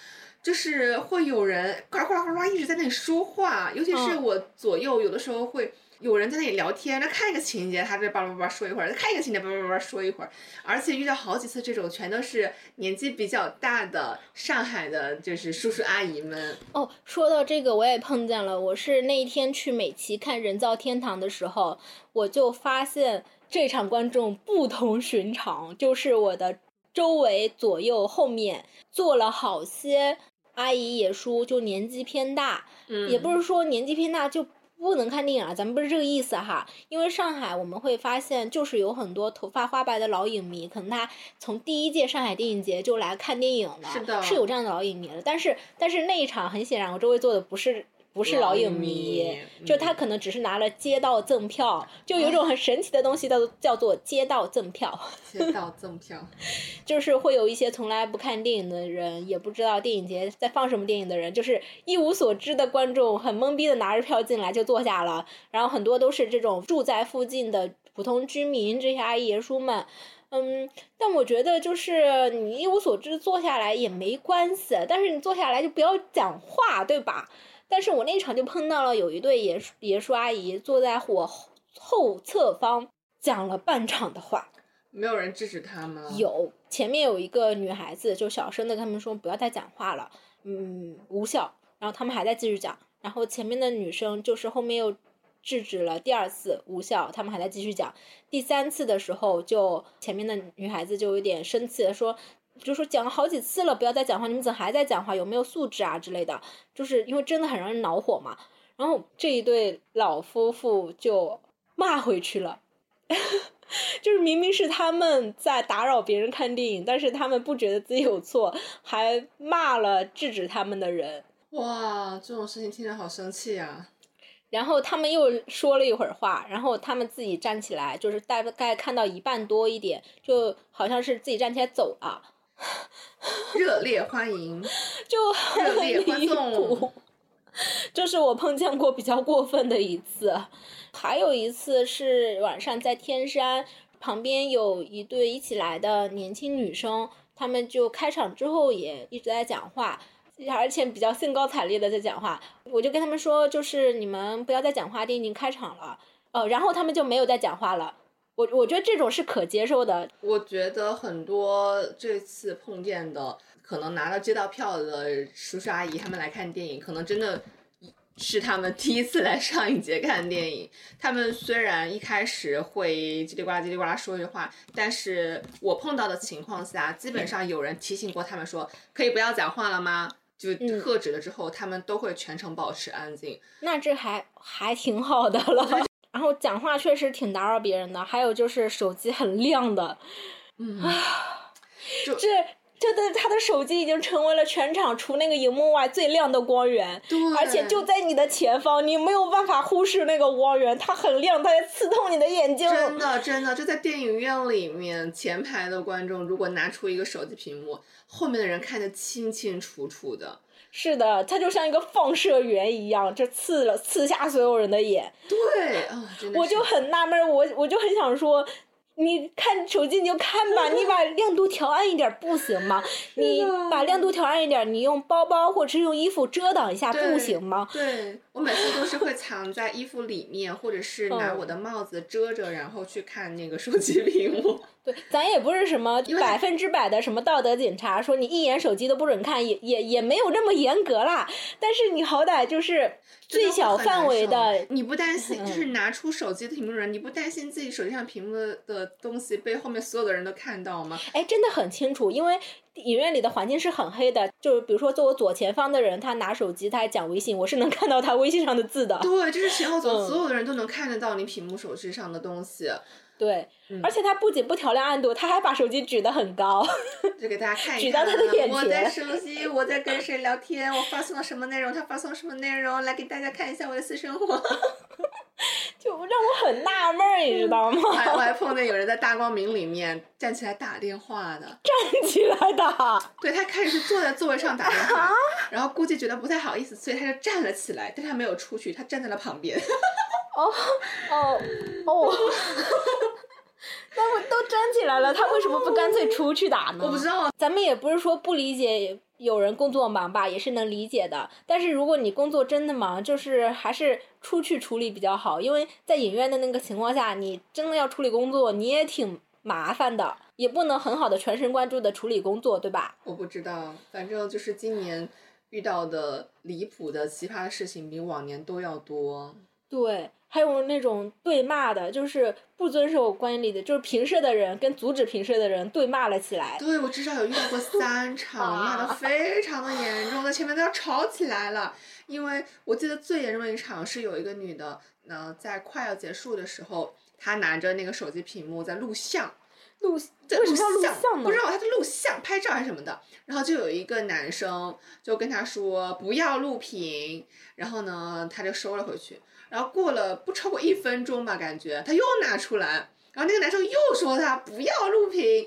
就是会有人呱呱呱呱一直在那里说话，尤其是我左右有的时候会。有人在那里聊天，那看一个情节，他这叭叭叭说一会儿；再看一个情节，叭叭叭说一会儿。而且遇到好几次这种，全都是年纪比较大的上海的，就是叔叔阿姨们。哦，说到这个，我也碰见了。我是那一天去美琪看《人造天堂》的时候，我就发现这场观众不同寻常，就是我的周围左右后面坐了好些阿姨也叔，就年纪偏大，嗯，也不是说年纪偏大就。不能看电影啊，咱们不是这个意思哈。因为上海我们会发现，就是有很多头发花白的老影迷，可能他从第一届上海电影节就来看电影了，是的，是有这样的老影迷的。但是，但是那一场很显然，我周围坐的不是。不是老影迷，就他可能只是拿了街道赠票，就有一种很神奇的东西，叫做叫做街道赠票。<laughs> 街道赠票，就是会有一些从来不看电影的人，也不知道电影节在放什么电影的人，就是一无所知的观众，很懵逼的拿着票进来就坐下了。然后很多都是这种住在附近的普通居民，这些阿姨爷叔们。嗯，但我觉得就是你一无所知坐下来也没关系，但是你坐下来就不要讲话，对吧？但是我那场就碰到了有一对爷爷叔阿姨坐在我后侧方讲了半场的话，没有人制止他吗？有，前面有一个女孩子就小声的跟他们说不要再讲话了，嗯，无效。然后他们还在继续讲，然后前面的女生就是后面又制止了第二次无效，他们还在继续讲。第三次的时候，就前面的女孩子就有点生气的说。就说讲了好几次了，不要再讲话，你们怎么还在讲话？有没有素质啊之类的？就是因为真的很让人恼火嘛。然后这一对老夫妇就骂回去了，<laughs> 就是明明是他们在打扰别人看电影，但是他们不觉得自己有错，还骂了制止他们的人。哇，这种事情听着好生气啊！然后他们又说了一会儿话，然后他们自己站起来，就是大概看到一半多一点，就好像是自己站起来走了。热烈欢迎，就热烈欢送，<laughs> 这是我碰见过比较过分的一次。还有一次是晚上在天山旁边有一对一起来的年轻女生，他们就开场之后也一直在讲话。而且比较兴高采烈的在讲话。我就跟他们说，就是你们不要再讲话，电影已经开场了。呃，然后他们就没有再讲话了。我我觉得这种是可接受的。我觉得很多这次碰见的，可能拿到街道票的叔叔阿姨，他们来看电影，可能真的是他们第一次来上影节看电影。他们虽然一开始会叽里呱啦叽里呱啦说一句话，但是我碰到的情况下，基本上有人提醒过他们说，可以不要讲话了吗？就喝止了之后，他们都会全程保持安静。那这还还挺好的了。然后讲话确实挺打扰别人的，还有就是手机很亮的，嗯，<laughs> 这这的他的手机已经成为了全场除那个荧幕外最亮的光源，对，而且就在你的前方，你没有办法忽视那个光源，它很亮，它在刺痛你的眼睛。真的真的，就在电影院里面，前排的观众如果拿出一个手机屏幕，后面的人看得清清楚楚的。是的，它就像一个放射源一样，就刺了刺瞎所有人的眼。对啊，我就很纳闷，我我就很想说。你看手机你就看吧，你把亮度调暗一点不行吗？你把亮度调暗一点，你用包包或者是用衣服遮挡一下不行吗？对，我每次都是会藏在衣服里面，或者是拿我的帽子遮着，然后去看那个手机屏幕。对，咱也不是什么百分之百的什么道德警察，说你一眼手机都不准看，也也也没有这么严格啦。但是你好歹就是最小范围的，你不担心，就是拿出手机的屏幕人，你不担心自己手机上屏幕的。东西被后面所有的人都看到吗？哎，真的很清楚，因为影院里的环境是很黑的。就是比如说坐我左前方的人，他拿手机，他还讲微信，我是能看到他微信上的字的。对，就是前后左所有的人都能看得到你屏幕手机上的东西。对，而且他不仅不调亮暗度，他还把手机举得很高，<laughs> 就给大家看一举到他的眼前。我在手机，我在跟谁聊天，我发送了什么内容，他发送什么内容，来给大家看一下我的私生活。<laughs> 就让我很纳闷儿，你知道吗？还我还 <laughs> 碰见有人在大光明里面站起来打电话的，站起来打。对他开始是坐在座位上打电话，然后估计觉得不太好意思，所以他就站了起来，但他没有出去，他站在了旁边。哦哦哦！<laughs> 那我都站起来了，他为什么不干脆出去打呢？我不知道。咱们也不是说不理解。有人工作忙吧，也是能理解的。但是如果你工作真的忙，就是还是出去处理比较好。因为在影院的那个情况下，你真的要处理工作，你也挺麻烦的，也不能很好的全神贯注的处理工作，对吧？我不知道，反正就是今年遇到的离谱的奇葩的事情比往年都要多。对。还有那种对骂的，就是不遵守观影礼的，就是平射的人跟阻止平射的人对骂了起来。对，我至少有遇到过三场，<laughs> 骂的非常的严重，在前面都要吵起来了。因为我记得最严重的一场是有一个女的，呃，在快要结束的时候，她拿着那个手机屏幕在录像，录在录像，不知道她在录像、拍照还是什么的。然后就有一个男生就跟她说不要录屏，然后呢，她就收了回去。然后过了不超过一分钟吧，感觉他又拿出来，然后那个男生又说他不要录屏，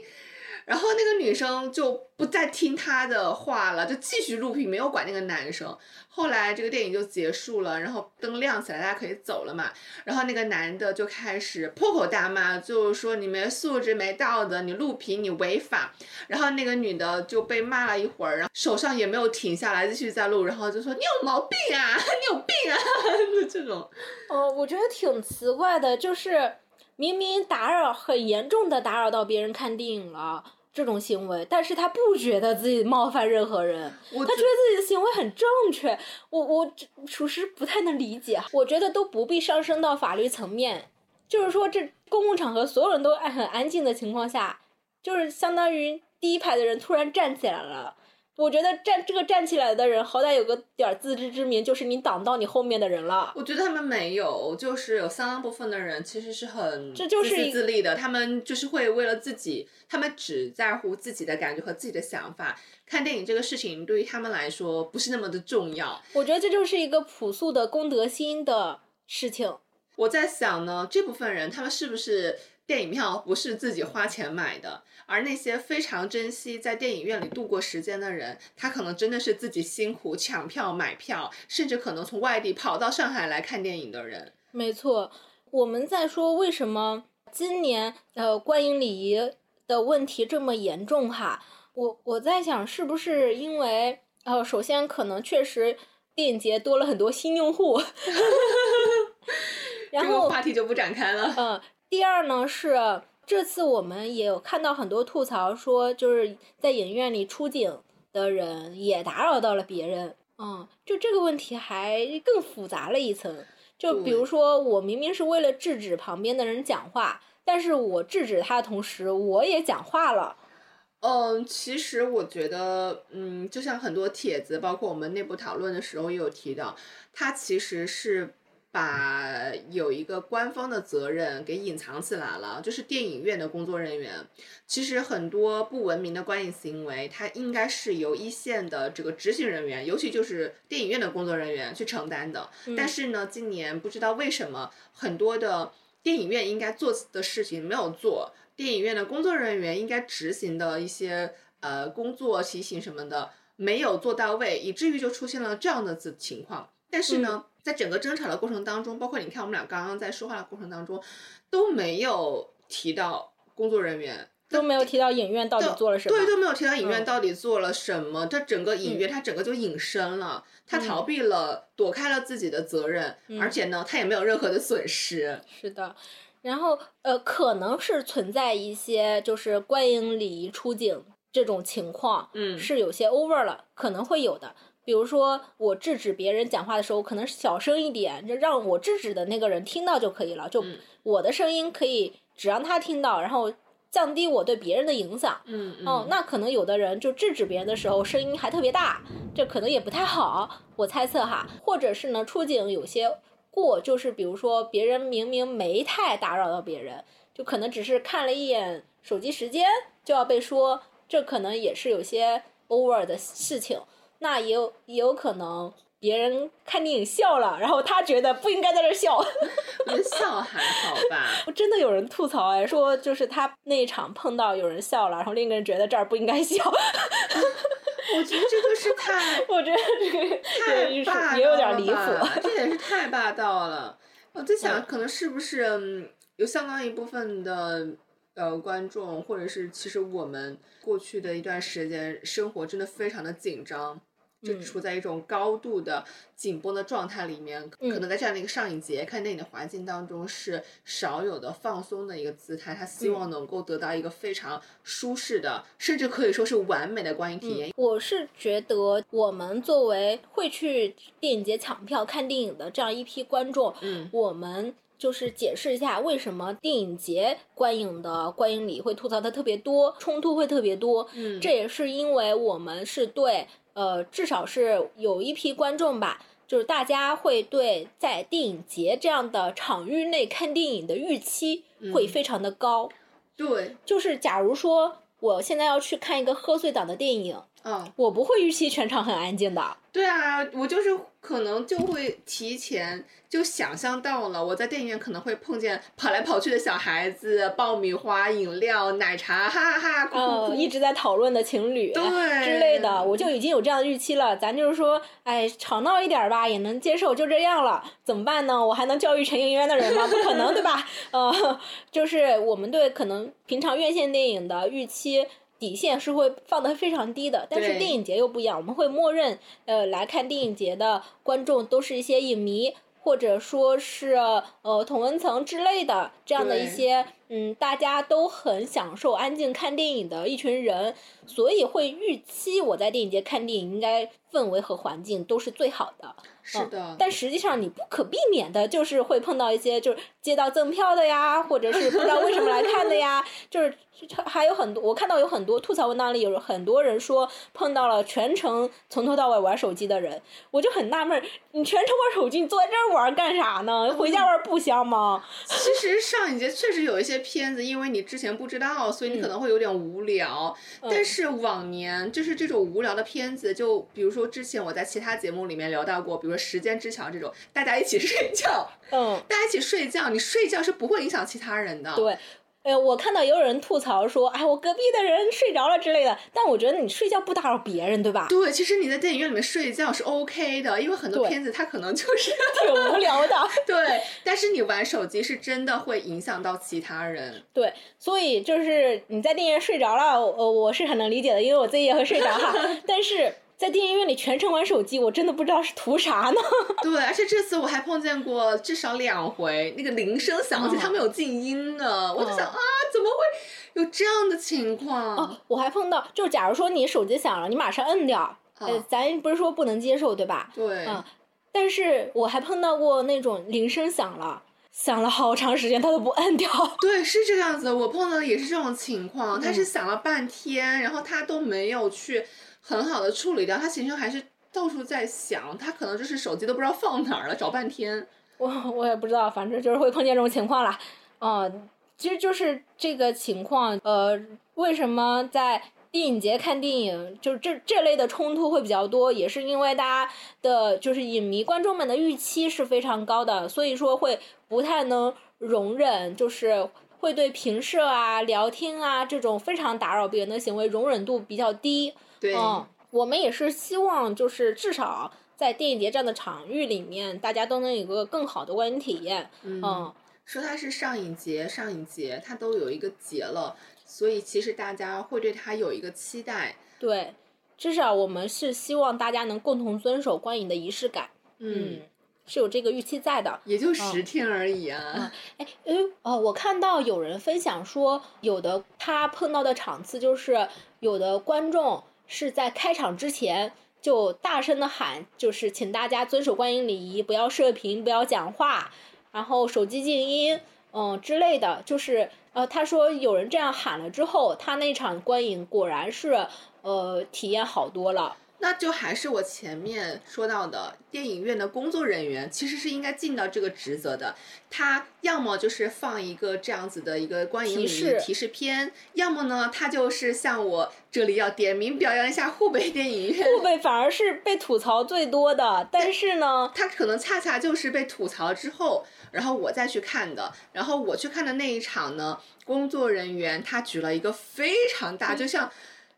然后那个女生就不再听他的话了，就继续录屏，没有管那个男生。后来这个电影就结束了，然后灯亮起来，大家可以走了嘛。然后那个男的就开始破口大骂，就是说你没素质、没道德，你录屏你违法。然后那个女的就被骂了一会儿，然后手上也没有停下来，继续在录，然后就说你有毛病啊，<laughs> 你有病啊，<laughs> 就这种。哦，我觉得挺奇怪的，就是明明打扰很严重的打扰到别人看电影了。这种行为，但是他不觉得自己冒犯任何人，他觉得自己的行为很正确。我我属实不太能理解，我觉得都不必上升到法律层面，就是说这公共场合所有人都很安静的情况下，就是相当于第一排的人突然站起来了。我觉得站这个站起来的人，好歹有个点儿自知之明，就是你挡到你后面的人了。我觉得他们没有，就是有相当部分的人其实是很这就是自私自利的，他们就是会为了自己，他们只在乎自己的感觉和自己的想法。看电影这个事情对于他们来说不是那么的重要。我觉得这就是一个朴素的公德心的事情。我在想呢，这部分人他们是不是？电影票不是自己花钱买的，而那些非常珍惜在电影院里度过时间的人，他可能真的是自己辛苦抢票买票，甚至可能从外地跑到上海来看电影的人。没错，我们在说为什么今年呃观影礼仪的问题这么严重哈？我我在想是不是因为呃，首先可能确实电影节多了很多新用户，<laughs> 然后话题就不展开了。嗯，第二呢是这次我们也有看到很多吐槽，说就是在影院里出警的人也打扰到了别人。嗯，就这个问题还更复杂了一层。就比如说，我明明是为了制止旁边的人讲话，但是我制止他的同时，我也讲话了。嗯，其实我觉得，嗯，就像很多帖子，包括我们内部讨论的时候也有提到，它其实是把有一个官方的责任给隐藏起来了，就是电影院的工作人员，其实很多不文明的观影行为，它应该是由一线的这个执行人员，尤其就是电影院的工作人员去承担的。但是呢，今年不知道为什么，很多的电影院应该做的事情没有做。电影院的工作人员应该执行的一些呃工作提醒什么的没有做到位，以至于就出现了这样的子情况。但是呢，在整个争吵的过程当中，包括你看我们俩刚刚在说话的过程当中，都没有提到工作人员，都没有提到影院到底做了什么，对，都没有提到影院到底做了什么。这整个影院它整个就隐身了，他逃避了，躲开了自己的责任，而且呢，他也没有任何的损失。是的。然后，呃，可能是存在一些就是观影礼仪出警这种情况，嗯，是有些 over 了，可能会有的。比如说，我制止别人讲话的时候，可能小声一点，就让我制止的那个人听到就可以了，就我的声音可以只让他听到，然后降低我对别人的影响。嗯嗯。哦，那可能有的人就制止别人的时候声音还特别大，这可能也不太好，我猜测哈。或者是呢，出警有些。过就是比如说别人明明没太打扰到别人，就可能只是看了一眼手机时间就要被说，这可能也是有些 over 的事情。那也有也有可能别人看电影笑了，然后他觉得不应该在这笑。<laughs> 笑还好吧？<laughs> 真的有人吐槽哎，说就是他那一场碰到有人笑了，然后另一个人觉得这儿不应该笑。<laughs> 我觉得这个是太，我觉得这个太霸道了吧，这也是太霸道了。我在想，可能是不是有相当一部分的呃观众，或者是其实我们过去的一段时间生活真的非常的紧张。就处在一种高度的紧绷的状态里面，可能在这样的一个上影节看电影的环境当中是少有的放松的一个姿态。他希望能够得到一个非常舒适的，甚至可以说是完美的观影体验。我是觉得，我们作为会去电影节抢票看电影的这样一批观众，嗯，我们就是解释一下为什么电影节观影的观影里会吐槽的特别多，冲突会特别多。嗯，这也是因为我们是对。呃，至少是有一批观众吧，就是大家会对在电影节这样的场域内看电影的预期会非常的高。对，就是假如说我现在要去看一个贺岁档的电影，嗯，我不会预期全场很安静的。对啊，我就是可能就会提前。就想象到了，我在电影院可能会碰见跑来跑去的小孩子，爆米花、饮料、奶茶，哈哈哈，哭哭一直在讨论的情侣，对之类的，我就已经有这样的预期了。咱就是说，哎，吵闹一点吧，也能接受，就这样了，怎么办呢？我还能教育陈影院的人吗？不可能，对吧？<laughs> 呃，就是我们对可能平常院线电影的预期底线是会放得非常低的，但是电影节又不一样，我们会默认，呃，来看电影节的观众都是一些影迷。或者说是呃同温层之类的这样的一些嗯，大家都很享受安静看电影的一群人，所以会预期我在电影节看电影应该氛围和环境都是最好的。是的。但实际上你不可避免的就是会碰到一些就是接到赠票的呀，或者是不知道为什么来看的呀，就是。还有很多，我看到有很多吐槽文档里有很多人说碰到了全程从头到尾玩手机的人，我就很纳闷，你全程玩手机，你坐在这儿玩干啥呢？回家玩不香吗？<laughs> 其实上影节确实有一些片子，因为你之前不知道，所以你可能会有点无聊。但是往年就是这种无聊的片子，就比如说之前我在其他节目里面聊到过，比如说《时间之桥》这种，大家一起 <laughs> 睡觉，嗯，大家一起睡觉，你睡觉是不会影响其他人的。对。呃，我看到也有人吐槽说，哎，我隔壁的人睡着了之类的。但我觉得你睡觉不打扰别人，对吧？对，其实你在电影院里面睡觉是 OK 的，因为很多片子它可能就是 <laughs> 挺无聊的。对，但是你玩手机是真的会影响到其他人。对，所以就是你在电影院睡着了，呃，我是很能理解的，因为我自己也会睡着哈。<laughs> 但是。在电影院里全程玩手机，我真的不知道是图啥呢。对，而且这次我还碰见过至少两回，那个铃声响起，他们有静音的，我就想啊，怎么会有这样的情况？哦，我还碰到，就是假如说你手机响了，你马上摁掉，呃，咱不是说不能接受，对吧？对。嗯，但是我还碰到过那种铃声响了。响了好长时间，他都不摁掉。对，是这个样子。我碰到的也是这种情况，他是响了半天，然后他都没有去很好的处理掉，他其实还是到处在想，他可能就是手机都不知道放哪儿了，找半天。我我也不知道，反正就是会碰见这种情况了。嗯，其实就是这个情况。呃，为什么在？电影节看电影，就这这类的冲突会比较多，也是因为大家的，就是影迷观众们的预期是非常高的，所以说会不太能容忍，就是会对评社啊、聊天啊这种非常打扰别人的行为容忍度比较低。对，嗯，我们也是希望，就是至少在电影节这样的场域里面，大家都能有个更好的观影体验。嗯，说它是上影节，上影节它都有一个节了。所以其实大家会对它有一个期待，对，至少我们是希望大家能共同遵守观影的仪式感，嗯，是有这个预期在的。也就十天而已啊！哎，哎，哦，我看到有人分享说，有的他碰到的场次就是有的观众是在开场之前就大声的喊，就是请大家遵守观影礼仪，不要射频，不要讲话，然后手机静音，嗯之类的，就是。呃，他说有人这样喊了之后，他那场观影果然是，呃，体验好多了。那就还是我前面说到的，电影院的工作人员其实是应该尽到这个职责的。他要么就是放一个这样子的一个观影礼仪提示片，要么呢，他就是像我这里要点名表扬一下湖北电影院。湖北反而是被吐槽最多的，但是呢，他可能恰恰就是被吐槽之后。然后我再去看的，然后我去看的那一场呢，工作人员他举了一个非常大，就像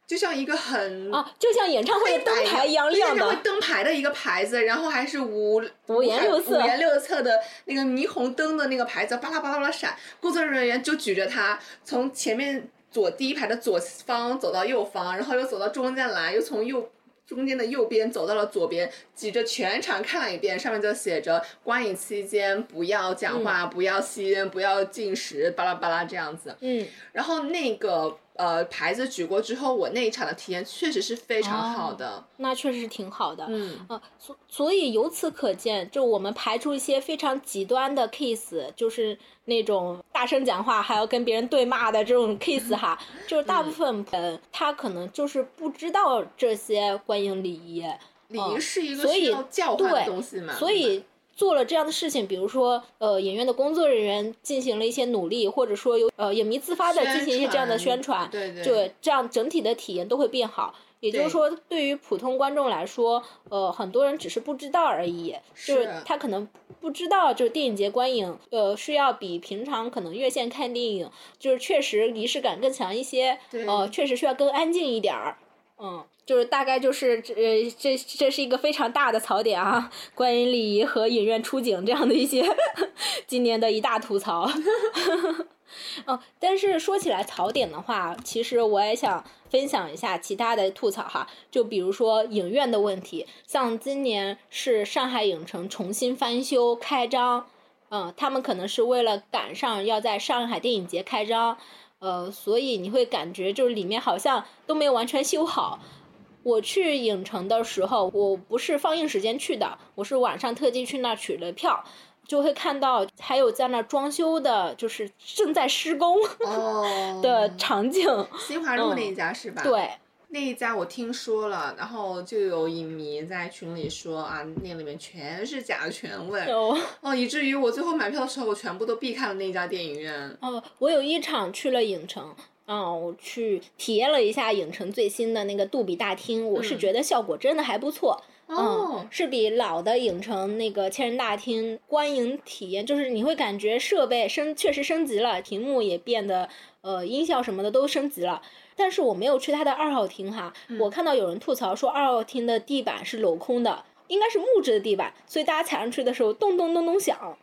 就像一个很啊，就像演唱会的灯牌一样亮的，演唱会灯牌的一个牌子，然后还是五五颜六色、五颜六色的那个霓虹灯的那个牌子，巴拉巴拉巴拉闪。工作人员就举着它，从前面左第一排的左方走到右方，然后又走到中间来，又从右。中间的右边走到了左边，挤着全场看了一遍，上面就写着“观影期间不要讲话，不要吸烟，不要进食”，巴拉巴拉这样子。嗯，然后那个。呃，牌子举过之后，我那一场的体验确实是非常好的。那确实是挺好的。嗯。呃，所所以由此可见，就我们排除一些非常极端的 case，就是那种大声讲话还要跟别人对骂的这种 case 哈，就是大部分人他可能就是不知道这些观影礼仪。礼仪是一个需要教化的东西嘛。所以。做了这样的事情，比如说，呃，影院的工作人员进行了一些努力，或者说有呃影迷自发的进行一些这样的宣传，对对，就这样整体的体验都会变好。也就是说，对于普通观众来说，呃，很多人只是不知道而已，就是他可能不知道，就是电影节观影，呃，是要比平常可能院线看电影，就是确实仪式感更强一些，呃，确实需要更安静一点儿，嗯。就是大概就是这这这是一个非常大的槽点啊，<laughs> 观影礼仪和影院出警这样的一些今年的一大吐槽。<laughs> 哦，但是说起来槽点的话，其实我也想分享一下其他的吐槽哈，就比如说影院的问题，像今年是上海影城重新翻修开张，嗯，他们可能是为了赶上要在上海电影节开张，呃，所以你会感觉就是里面好像都没有完全修好。我去影城的时候，我不是放映时间去的，我是晚上特地去那取了票，就会看到还有在那装修的，就是正在施工的场景。新华路那一家是吧？对，那一家我听说了，然后就有影迷在群里说啊，那里面全是甲醛味，哦，以至于我最后买票的时候，我全部都避开了那家电影院。哦，我有一场去了影城。嗯，我去体验了一下影城最新的那个杜比大厅，我是觉得效果真的还不错。哦，是比老的影城那个千人大厅观影体验，就是你会感觉设备升确实升级了，屏幕也变得呃音效什么的都升级了。但是我没有去它的二号厅哈，我看到有人吐槽说二号厅的地板是镂空的，应该是木质的地板，所以大家踩上去的时候咚咚咚咚响。啊。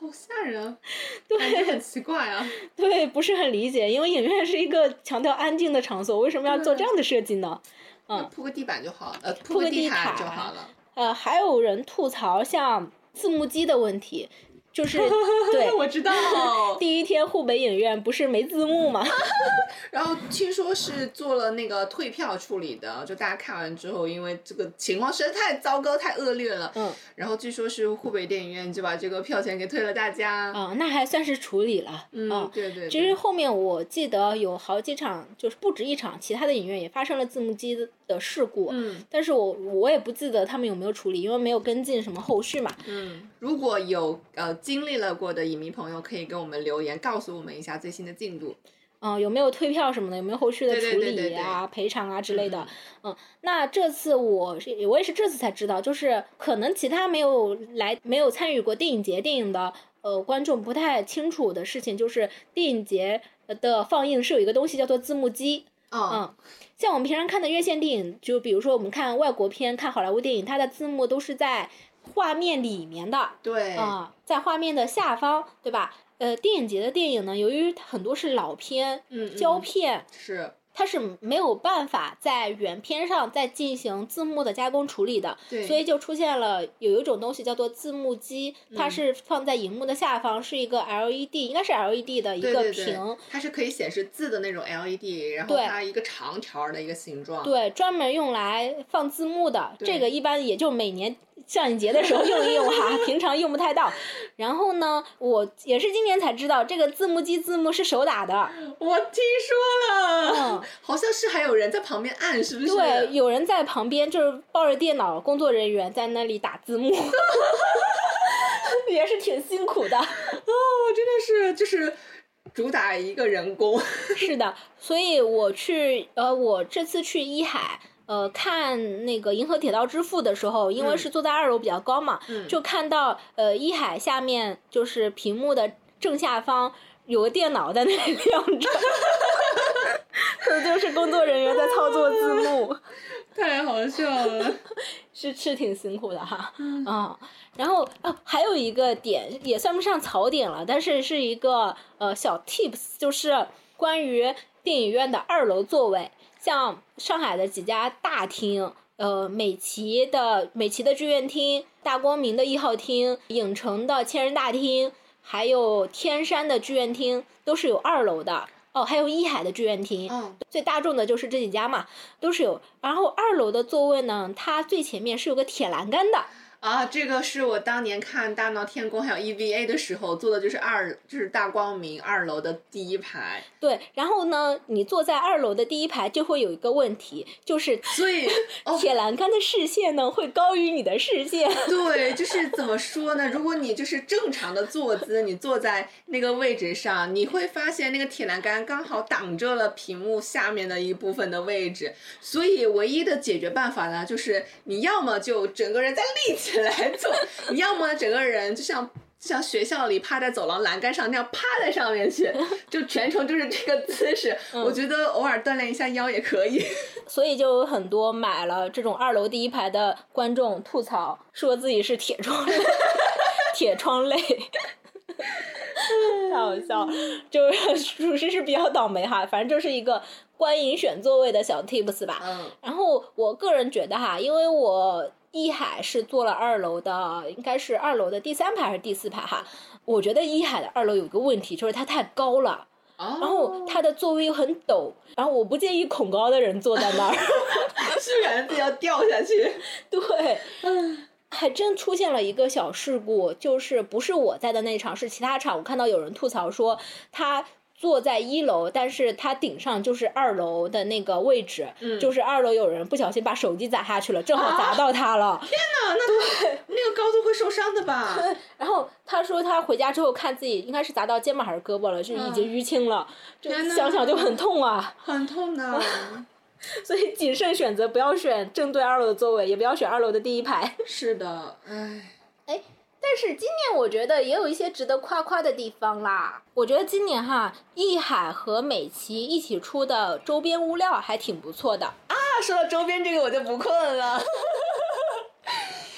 好吓人，<laughs> 对，很奇怪啊。对，不是很理解，因为影院是一个强调安静的场所，为什么要做这样的设计呢？嗯，铺个地板就好，呃，铺个地毯就好了。呃，还有人吐槽像字幕机的问题。就是 <laughs> 对，我知道。<laughs> 第一天沪北影院不是没字幕吗？<laughs> 然后听说是做了那个退票处理的，就大家看完之后，因为这个情况实在太糟糕、太恶劣了。嗯。然后据说是湖北电影院就把这个票钱给退了大家。啊，那还算是处理了。嗯，对对。其实后面我记得有好几场，就是不止一场，其他的影院也发生了字幕机的事故。嗯。但是我我也不记得他们有没有处理，因为没有跟进什么后续嘛。嗯。如果有呃。经历了过的影迷朋友可以给我们留言，告诉我们一下最新的进度。嗯，有没有退票什么的？有没有后续的处理啊、赔偿啊之类的？嗯，那这次我是我也是这次才知道，就是可能其他没有来、没有参与过电影节电影的呃观众不太清楚的事情，就是电影节的放映是有一个东西叫做字幕机。嗯，像我们平常看的院线电影，就比如说我们看外国片、看好莱坞电影，它的字幕都是在。画面里面的，对啊，在画面的下方，对吧？呃，电影节的电影呢，由于很多是老片，嗯，胶片是。它是没有办法在原片上再进行字幕的加工处理的，所以就出现了有一种东西叫做字幕机，它是放在荧幕的下方，是一个 LED，应该是 LED 的一个屏，它是可以显示字的那种 LED，然后它一个长条的一个形状，对，专门用来放字幕的，这个一般也就每年上影节的时候用一用哈，<laughs> 平常用不太到。然后呢，我也是今年才知道这个字幕机字幕是手打的，我听说了。好像是还有人在旁边按，是不是？对，有人在旁边，就是抱着电脑，工作人员在那里打字幕，<laughs> 也是挺辛苦的。哦，真的是，就是主打一个人工。<laughs> 是的，所以我去，呃，我这次去一海，呃，看那个《银河铁道之父》的时候，因为是坐在二楼比较高嘛，就看到呃一海下面就是屏幕的正下方有个电脑在那里亮着。<laughs> 这就是工作人员在操作字幕，<laughs> 太好笑了，<laughs> 是是挺辛苦的哈，嗯，然后啊还有一个点也算不上槽点了，但是是一个呃小 tips，就是关于电影院的二楼座位，像上海的几家大厅，呃美琪的美琪的剧院厅、大光明的一号厅、影城的千人大厅，还有天山的剧院厅，都是有二楼的。哦，还有一海的剧院厅，最大众的就是这几家嘛，都是有。然后二楼的座位呢，它最前面是有个铁栏杆的。啊，这个是我当年看《大闹天宫》还有 EVA 的时候坐的，就是二，就是大光明二楼的第一排。对，然后呢，你坐在二楼的第一排就会有一个问题，就是所以 <laughs> 铁栏杆的视线呢会高于你的视线。<laughs> 对，就是怎么说呢？如果你就是正常的坐姿，你坐在那个位置上，你会发现那个铁栏杆刚好挡着了屏幕下面的一部分的位置。所以唯一的解决办法呢，就是你要么就整个人在立起。来做，你要么整个人就像像学校里趴在走廊栏杆上那样趴在上面去，<laughs> 就全程就是这个姿势。我觉得偶尔锻炼一下腰也可以。<laughs> 所以就有很多买了这种二楼第一排的观众吐槽，说自己是铁窗 <laughs> 铁窗泪，太好笑了。就是属实是比较倒霉哈，反正就是一个观影选座位的小 tips 吧。嗯。然后我个人觉得哈，因为我。一海是坐了二楼的，应该是二楼的第三排还是第四排哈？我觉得一海的二楼有一个问题，就是它太高了，然后它的座位又很陡，然后我不建议恐高的人坐在那儿，<laughs> 是然自己要掉下去。<laughs> 对，还真出现了一个小事故，就是不是我在的那场，是其他场，我看到有人吐槽说他。坐在一楼，但是他顶上就是二楼的那个位置，就是二楼有人不小心把手机砸下去了，正好砸到他了。天哪，那对那个高度会受伤的吧？<laughs> 然后他说他回家之后看自己应该是砸到肩膀还是胳膊了，就已经淤青了，想想就很痛啊，很痛的。<laughs> 所以谨慎选择，不要选正对二楼的座位，也不要选二楼的第一排。是的，唉。但是今年我觉得也有一些值得夸夸的地方啦。我觉得今年哈，艺海和美琪一起出的周边物料还挺不错的啊。说到周边这个，我就不困了。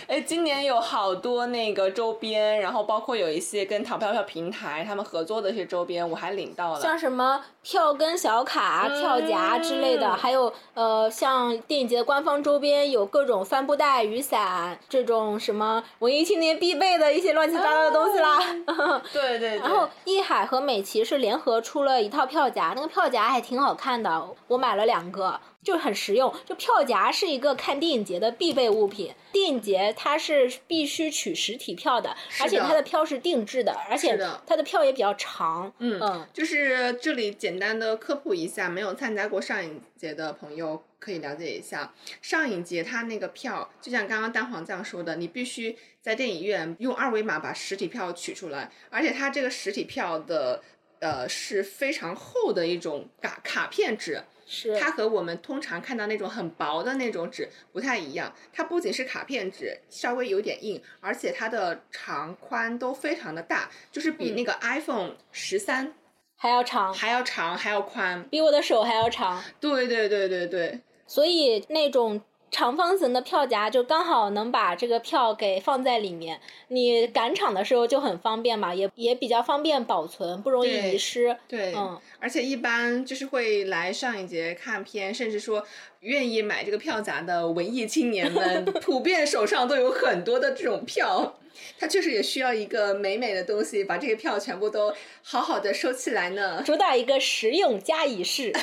哎，今年有好多那个周边，然后包括有一些跟淘票票平台他们合作的一些周边，我还领到了。像什么票根小卡、票夹之类的，还有呃，像电影节官方周边有各种帆布袋、雨伞这种什么文艺青年必备的一些乱七八糟的东西啦。<laughs> <laughs> 对对。然后艺海和美琪是联合出了一套票夹，那个票夹还挺好看的，我买了两个。就很实用，就票夹是一个看电影节的必备物品。电影节它是必须取实体票的，而且它的票是定制的，而且它的票也比较长。嗯嗯，就是这里简单的科普一下，没有参加过上影节的朋友可以了解一下，上影节它那个票，就像刚刚蛋黄酱说的，你必须在电影院用二维码把实体票取出来，而且它这个实体票的呃是非常厚的一种卡卡片纸。是它和我们通常看到那种很薄的那种纸不太一样，它不仅是卡片纸，稍微有点硬，而且它的长宽都非常的大，就是比那个 iPhone 十三还要长，还要长，还要宽，比我的手还要长。对对对对对，所以那种。长方形的票夹就刚好能把这个票给放在里面，你赶场的时候就很方便嘛，也也比较方便保存，不容易遗失。对，嗯，而且一般就是会来上一节看片，甚至说愿意买这个票夹的文艺青年们，<laughs> 普遍手上都有很多的这种票，他确实也需要一个美美的东西，把这些票全部都好好的收起来呢。主打一个实用加仪式。<laughs>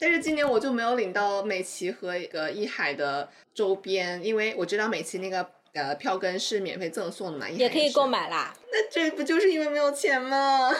但是今年我就没有领到美琪和一个艺海的周边，因为我知道美琪那个呃票根是免费赠送的嘛，也可以购买啦。那这不就是因为没有钱吗？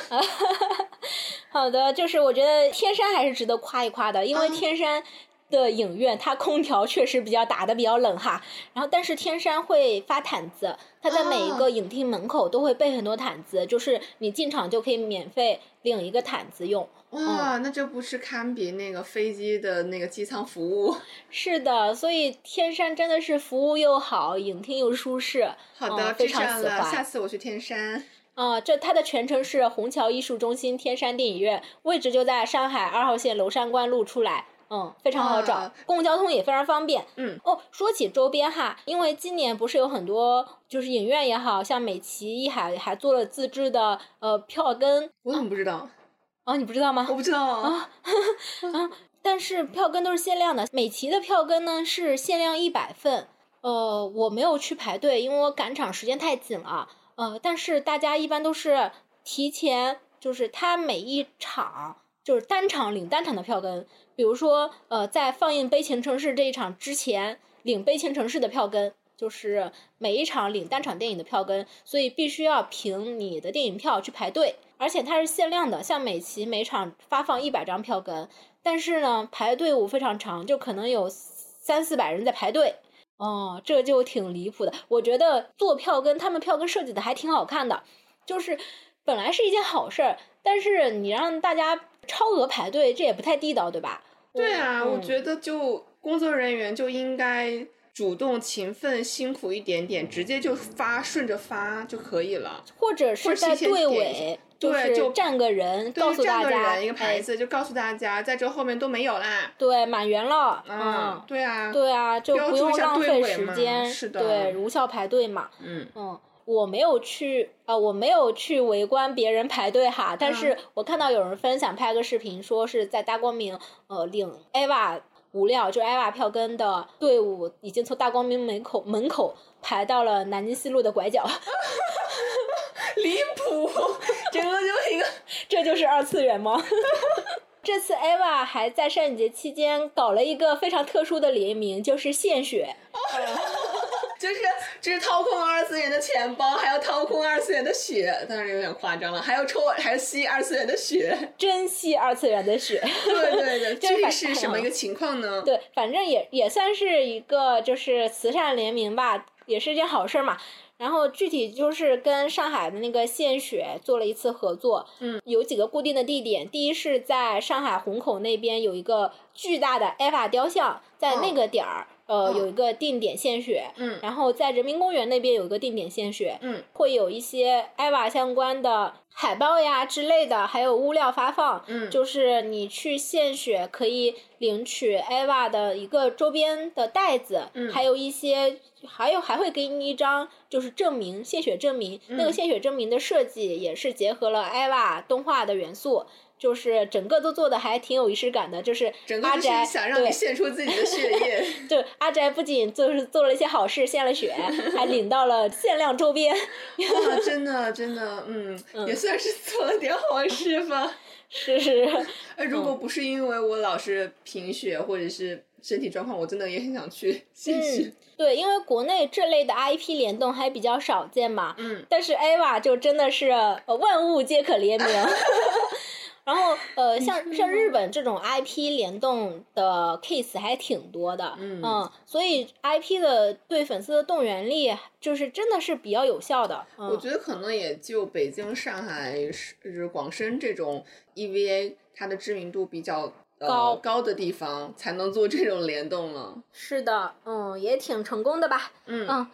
<laughs> 好的，就是我觉得天山还是值得夸一夸的，因为天山。的影院，它空调确实比较打的比较冷哈，然后但是天山会发毯子，它在每一个影厅门口都会备很多毯子，就是你进场就可以免费领一个毯子用。哇，那这不是堪比那个飞机的那个机舱服务？<laughs> 是的，所以天山真的是服务又好，影厅又舒适。好的，非常喜欢。下次我去天山。啊，这它的全称是虹桥艺术中心天山电影院，位置就在上海二号线娄山关路出来。嗯，非常好找，公共交通也非常方便。嗯，哦，说起周边哈，因为今年不是有很多，就是影院也好像美琪、艺海还做了自制的呃票根。我怎么不知道？啊，你不知道吗？我不知道啊。啊，但是票根都是限量的，美琪的票根呢是限量一百份。呃，我没有去排队，因为我赶场时间太紧了。呃，但是大家一般都是提前，就是他每一场就是单场领单场的票根。比如说，呃，在放映《悲情城市》这一场之前领《悲情城市》的票根，就是每一场领单场电影的票根，所以必须要凭你的电影票去排队，而且它是限量的，像美琪每场发放一百张票根，但是呢，排队伍非常长，就可能有三四百人在排队，哦，这就挺离谱的。我觉得做票根，他们票根设计的还挺好看的，就是本来是一件好事儿，但是你让大家超额排队，这也不太地道，对吧？对啊，我觉得就工作人员就应该主动、勤奋、辛苦一点点，直接就发，顺着发就可以了。或者是在队尾，对，就站个人，告诉大家一个牌子，就告诉大家，在这后面都没有啦。对，满员了。嗯，对啊，对啊，就不用浪费时间，是的，对，无效排队嘛。嗯嗯。我没有去啊，我没有去围观别人排队哈，但是我看到有人分享拍个视频，说是在大光明呃领 AVA 物料，就艾娃票根的队伍已经从大光明门口门口排到了南京西路的拐角 <laughs> <laughs> 离谱，整个就一个，<laughs> 这就是二次元吗？这次 AVA 还在圣诞节期间搞了一个非常特殊的联名，就是献血。就是就是掏空二次元的钱包，还要掏空二次元的血，当然有点夸张了，还要抽还要吸二次元的血，真吸二次元的血。对对对，<laughs> 这是什么一个情况呢？对，反正也也算是一个就是慈善联名吧，也是一件好事嘛。然后具体就是跟上海的那个献血做了一次合作，嗯，有几个固定的地点，第一是在上海虹口那边有一个巨大的 EVA 雕像，在那个点儿。呃，有一个定点献血，嗯，然后在人民公园那边有一个定点献血，嗯，会有一些艾娃相关的海报呀之类的，还有物料发放，嗯，就是你去献血可以领取 EVA 的一个周边的袋子，嗯，还有一些，还有还会给你一张就是证明，献血证明，那个献血证明的设计也是结合了 EVA 动画的元素。就是整个都做的还挺有仪式感的，就是阿宅想让你献出自己的血液。<laughs> 就，阿宅不仅就是做了一些好事，献了血，还领到了限量周边。<laughs> 哇，真的真的，<laughs> 嗯，也算是做了点好事吧。是是。呃，如果不是因为我老是贫血或者是身体状况，我真的也很想去献血。对，因为国内这类的 IP 联动还比较少见嘛。嗯。但是 AVA 就真的是万物皆可联名。然后，呃，像像日本这种 IP 联动的 case 还挺多的，嗯，所以 IP 的对粉丝的动员力就是真的是比较有效的。我觉得可能也就北京、上海、是是广深这种 EVA 它的知名度比较高高的地方才能做这种联动了。是的，嗯，也挺成功的吧？嗯嗯，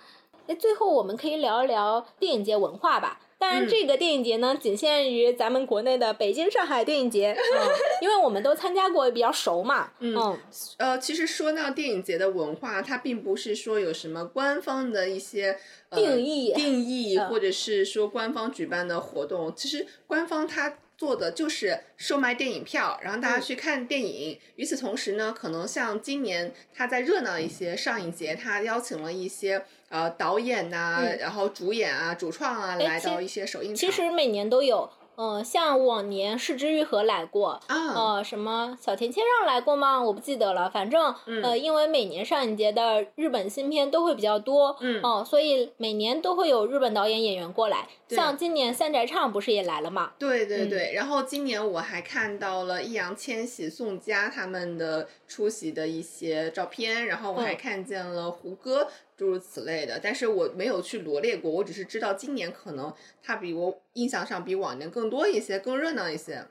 哎，最后我们可以聊一聊电影节文化吧。当然，这个电影节呢，仅限于咱们国内的北京、上海电影节，<laughs> 嗯，因为我们都参加过，比较熟嘛。嗯，呃，其实说到电影节的文化，它并不是说有什么官方的一些定义、定义，或者是说官方举办的活动。其实官方它做的就是售卖电影票，然后大家去看电影。与此同时呢，可能像今年它在热闹一些上影节，它邀请了一些。呃，导演呐，然后主演啊，主创啊，来到一些首映场。其实每年都有。嗯，像往年是之愈合来过，呃，什么小田切让来过吗？我不记得了。反正，呃，因为每年上影节的日本新片都会比较多，嗯，哦，所以每年都会有日本导演演员过来。像今年三宅唱不是也来了吗？对对对。然后今年我还看到了易烊千玺、宋佳他们的出席的一些照片，然后我还看见了胡歌。诸如此类的，但是我没有去罗列过，我只是知道今年可能它比我印象上比往年更多一些，更热闹一些。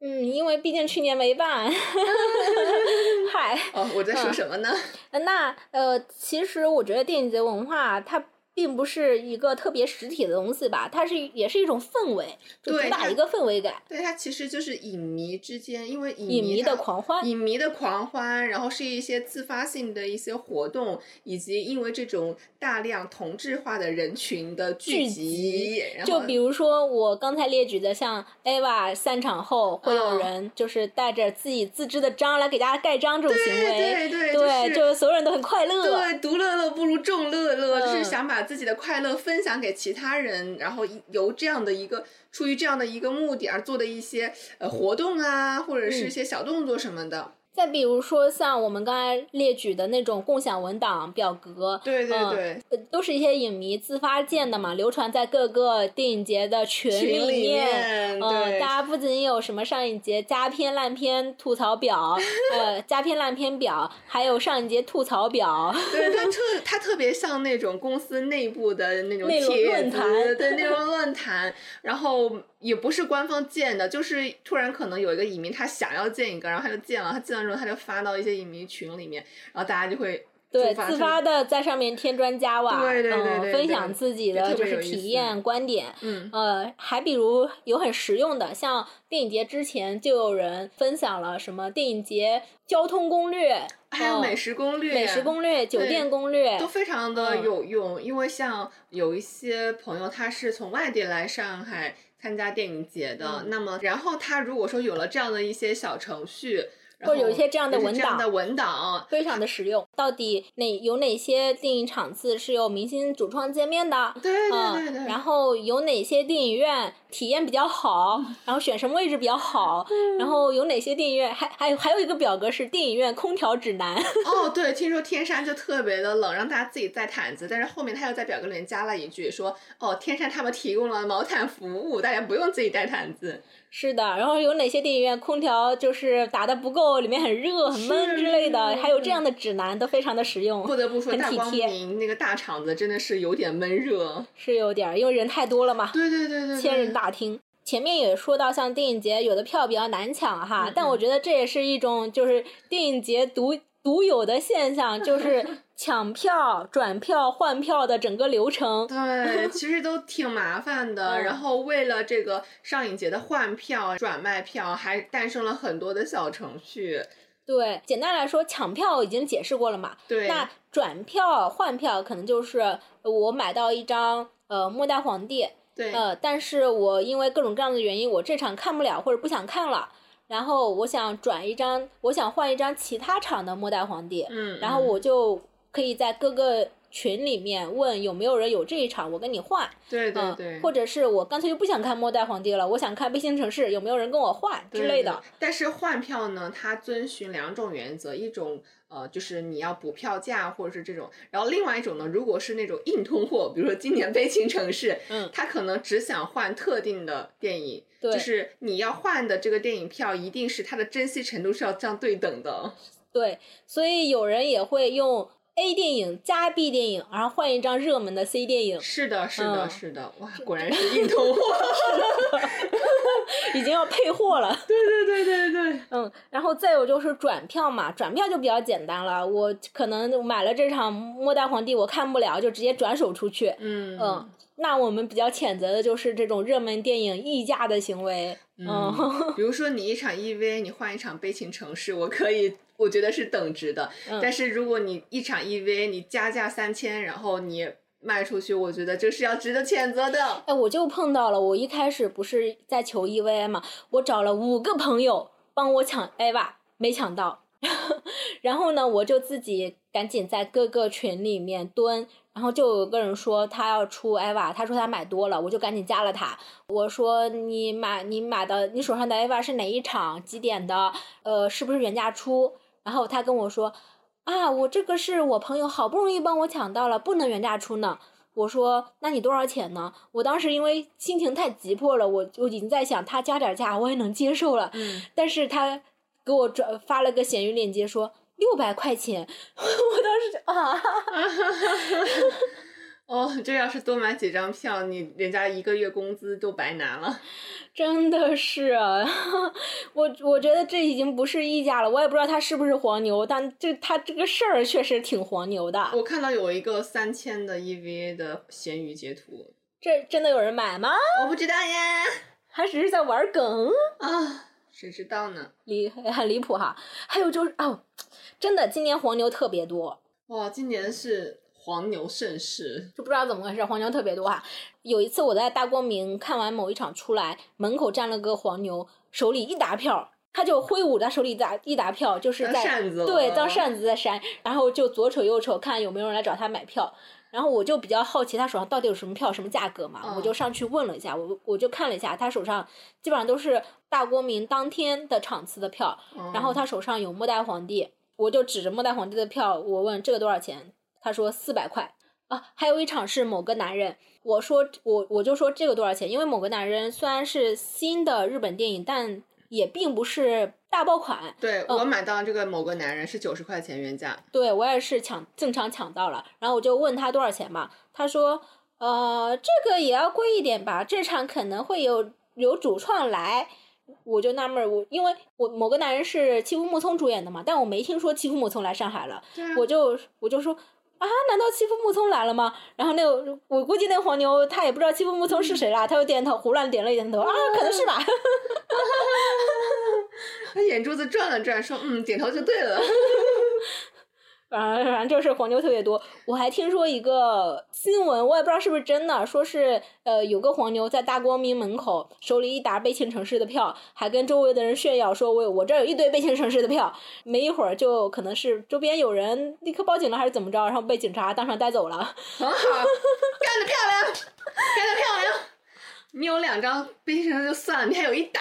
嗯，因为毕竟去年没办。<laughs> 嗨。哦，我在说什么呢？那呃，其实我觉得电影节文化它。并不是一个特别实体的东西吧，它是也是一种氛围，主打一个氛围感。对它其实就是影迷之间，因为影迷的狂欢，影迷的狂欢，然后是一些自发性的一些活动，以及因为这种大量同质化的人群的聚集。就比如说我刚才列举的，像 Ava 散场后会有人就是带着自己自制的章来给大家盖章这种行为，对对对，就所有人都很快乐。对，独乐乐不如众乐乐，就是想把。自己的快乐分享给其他人，然后由这样的一个出于这样的一个目的而做的一些呃活动啊，或者是一些小动作什么的。再比如说像我们刚才列举的那种共享文档表格，对对对，都是一些影迷自发建的嘛，流传在各个电影节的群里面。嗯，大家不仅有什么上影节佳片烂片吐槽表，呃，<laughs> 佳片烂片表，还有上影节吐槽表。对，它 <laughs> 特它特别像那种公司内部的那种论坛，对那种 <laughs> 论坛，然后。也不是官方建的，就是突然可能有一个影迷他想要建一个，然后他就建了，他建了之后他就发到一些影迷群里面，然后大家就会对自发的在上面添砖加瓦，对对对，分享自己的就是体验观点，嗯呃，还比如有很实用的，像电影节之前就有人分享了什么电影节交通攻略，还有美食攻略、美食攻略、酒店攻略都非常的有用，因为像有一些朋友他是从外地来上海。参加电影节的，那么然后他如果说有了这样的一些小程序。或者有一些这样的文档，的文档非常的实用。到底哪有哪些电影场次是由明星主创见面的？对对对对。然后有哪些电影院体验比较好？<laughs> 然后选什么位置比较好？然后有哪些电影院还还有还有一个表格是电影院空调指南。<laughs> 哦，对，听说天山就特别的冷，让大家自己带毯子。但是后面他又在表格里面加了一句说：“哦，天山他们提供了毛毯服务，大家不用自己带毯子。”是的，然后有哪些电影院空调就是打的不够，里面很热很闷之类的，还有这样的指南都非常的实用。不得不说，大光明那个大场子真的是有点闷热。是有点，因为人太多了嘛。对对对对。千人大厅，前面也说到，像电影节有的票比较难抢哈，但我觉得这也是一种就是电影节独。独有的现象，就是 <laughs> 抢票、转票、换票的整个流程。对，其实都挺麻烦的。然后为了这个上影节的换票、转卖票，还诞生了很多的小程序。对，简单来说，抢票已经解释过了嘛。对。那转票、换票，可能就是我买到一张呃末代皇帝。对。呃，但是我因为各种各样的原因，我这场看不了或者不想看了。然后我想转一张，我想换一张其他场的末代皇帝，嗯，然后我就可以在各个群里面问有没有人有这一场，我跟你换，对对对，或者是我干脆就不想看末代皇帝了，我想看卫星城市，有没有人跟我换之类的。但是换票呢，它遵循两种原则，一种。呃，就是你要补票价或者是这种，然后另外一种呢，如果是那种硬通货，比如说今年《悲情城市》，嗯，<laughs> 他可能只想换特定的电影，对，就是你要换的这个电影票，一定是它的珍惜程度是要相对等的，对，所以有人也会用。A 电影加 B 电影，然后换一张热门的 C 电影。是的，是的，是的，哇，果然是硬通货 <laughs> <laughs> 已经要配货了。对对对对对。嗯，然后再有就是转票嘛，转票就比较简单了。我可能买了这场《末代皇帝》，我看不了，就直接转手出去。嗯嗯。那我们比较谴责的就是这种热门电影溢价的行为。嗯。比如说你一场 EV，你换一场《悲情城市》，我可以。我觉得是等值的，但是如果你一场 EVA 你加价三千，然后你卖出去，我觉得这是要值得谴责的。哎，我就碰到了，我一开始不是在求 EVA 嘛，我找了五个朋友帮我抢 EVA，没抢到，<laughs> 然后呢，我就自己赶紧在各个群里面蹲，然后就有个人说他要出 EVA，他说他买多了，我就赶紧加了他。我说你买你买的你手上的 EVA 是哪一场几点的？呃，是不是原价出？然后他跟我说：“啊，我这个是我朋友好不容易帮我抢到了，不能原价出呢。”我说：“那你多少钱呢？”我当时因为心情太急迫了，我我已经在想他加点价我也能接受了。嗯。但是他给我转发了个闲鱼链接，说六百块钱，<laughs> 我当时就啊。<laughs> <laughs> 哦，这要是多买几张票，你人家一个月工资都白拿了。<laughs> 真的是，<laughs> 我我觉得这已经不是溢价了，我也不知道他是不是黄牛，但这他这个事儿确实挺黄牛的。我看到有一个三千的 EVA 的闲鱼截图，这真的有人买吗？我不知道呀，还只是在玩梗啊？谁知道呢？离很离谱哈。还有就是哦，真的今年黄牛特别多。哇，今年是。黄牛盛世，就不知道怎么回事，黄牛特别多啊！有一次我在大光明看完某一场出来，门口站了个黄牛，手里一沓票，他就挥舞他手里沓一沓票，就是在对当扇子在扇，然后就左瞅右瞅看有没有人来找他买票，然后我就比较好奇他手上到底有什么票，什么价格嘛，我就上去问了一下，我我就看了一下他手上基本上都是大光明当天的场次的票，然后他手上有末代皇帝，我就指着末代皇帝的票，我问这个多少钱。他说四百块啊，还有一场是某个男人，我说我我就说这个多少钱？因为某个男人虽然是新的日本电影，但也并不是大爆款。对我买到这个某个男人是九十块钱原价。对我也是抢正常抢到了，然后我就问他多少钱嘛，他说呃这个也要贵一点吧，这场可能会有有主创来，我就纳闷我因为我某个男人是欺负木聪主演的嘛，但我没听说欺负木聪来上海了，我就我就说。啊？难道欺负木聪来了吗？然后那个，我估计那个黄牛他也不知道欺负木聪是谁啦，他就点头，胡乱点了一点头，啊，可能是吧。<laughs> <laughs> 他眼珠子转了转，说：“嗯，点头就对了。<laughs> ”反正反正就是黄牛特别多，我还听说一个新闻，我也不知道是不是真的，说是呃有个黄牛在大光明门口手里一沓悲情城市的票，还跟周围的人炫耀说：“我我这有一堆悲情城市的票。”没一会儿就可能是周边有人立刻报警了，还是怎么着，然后被警察当场带走了。很好，干得漂亮，干得漂亮！你有两张悲情城市就算了，你还有一沓。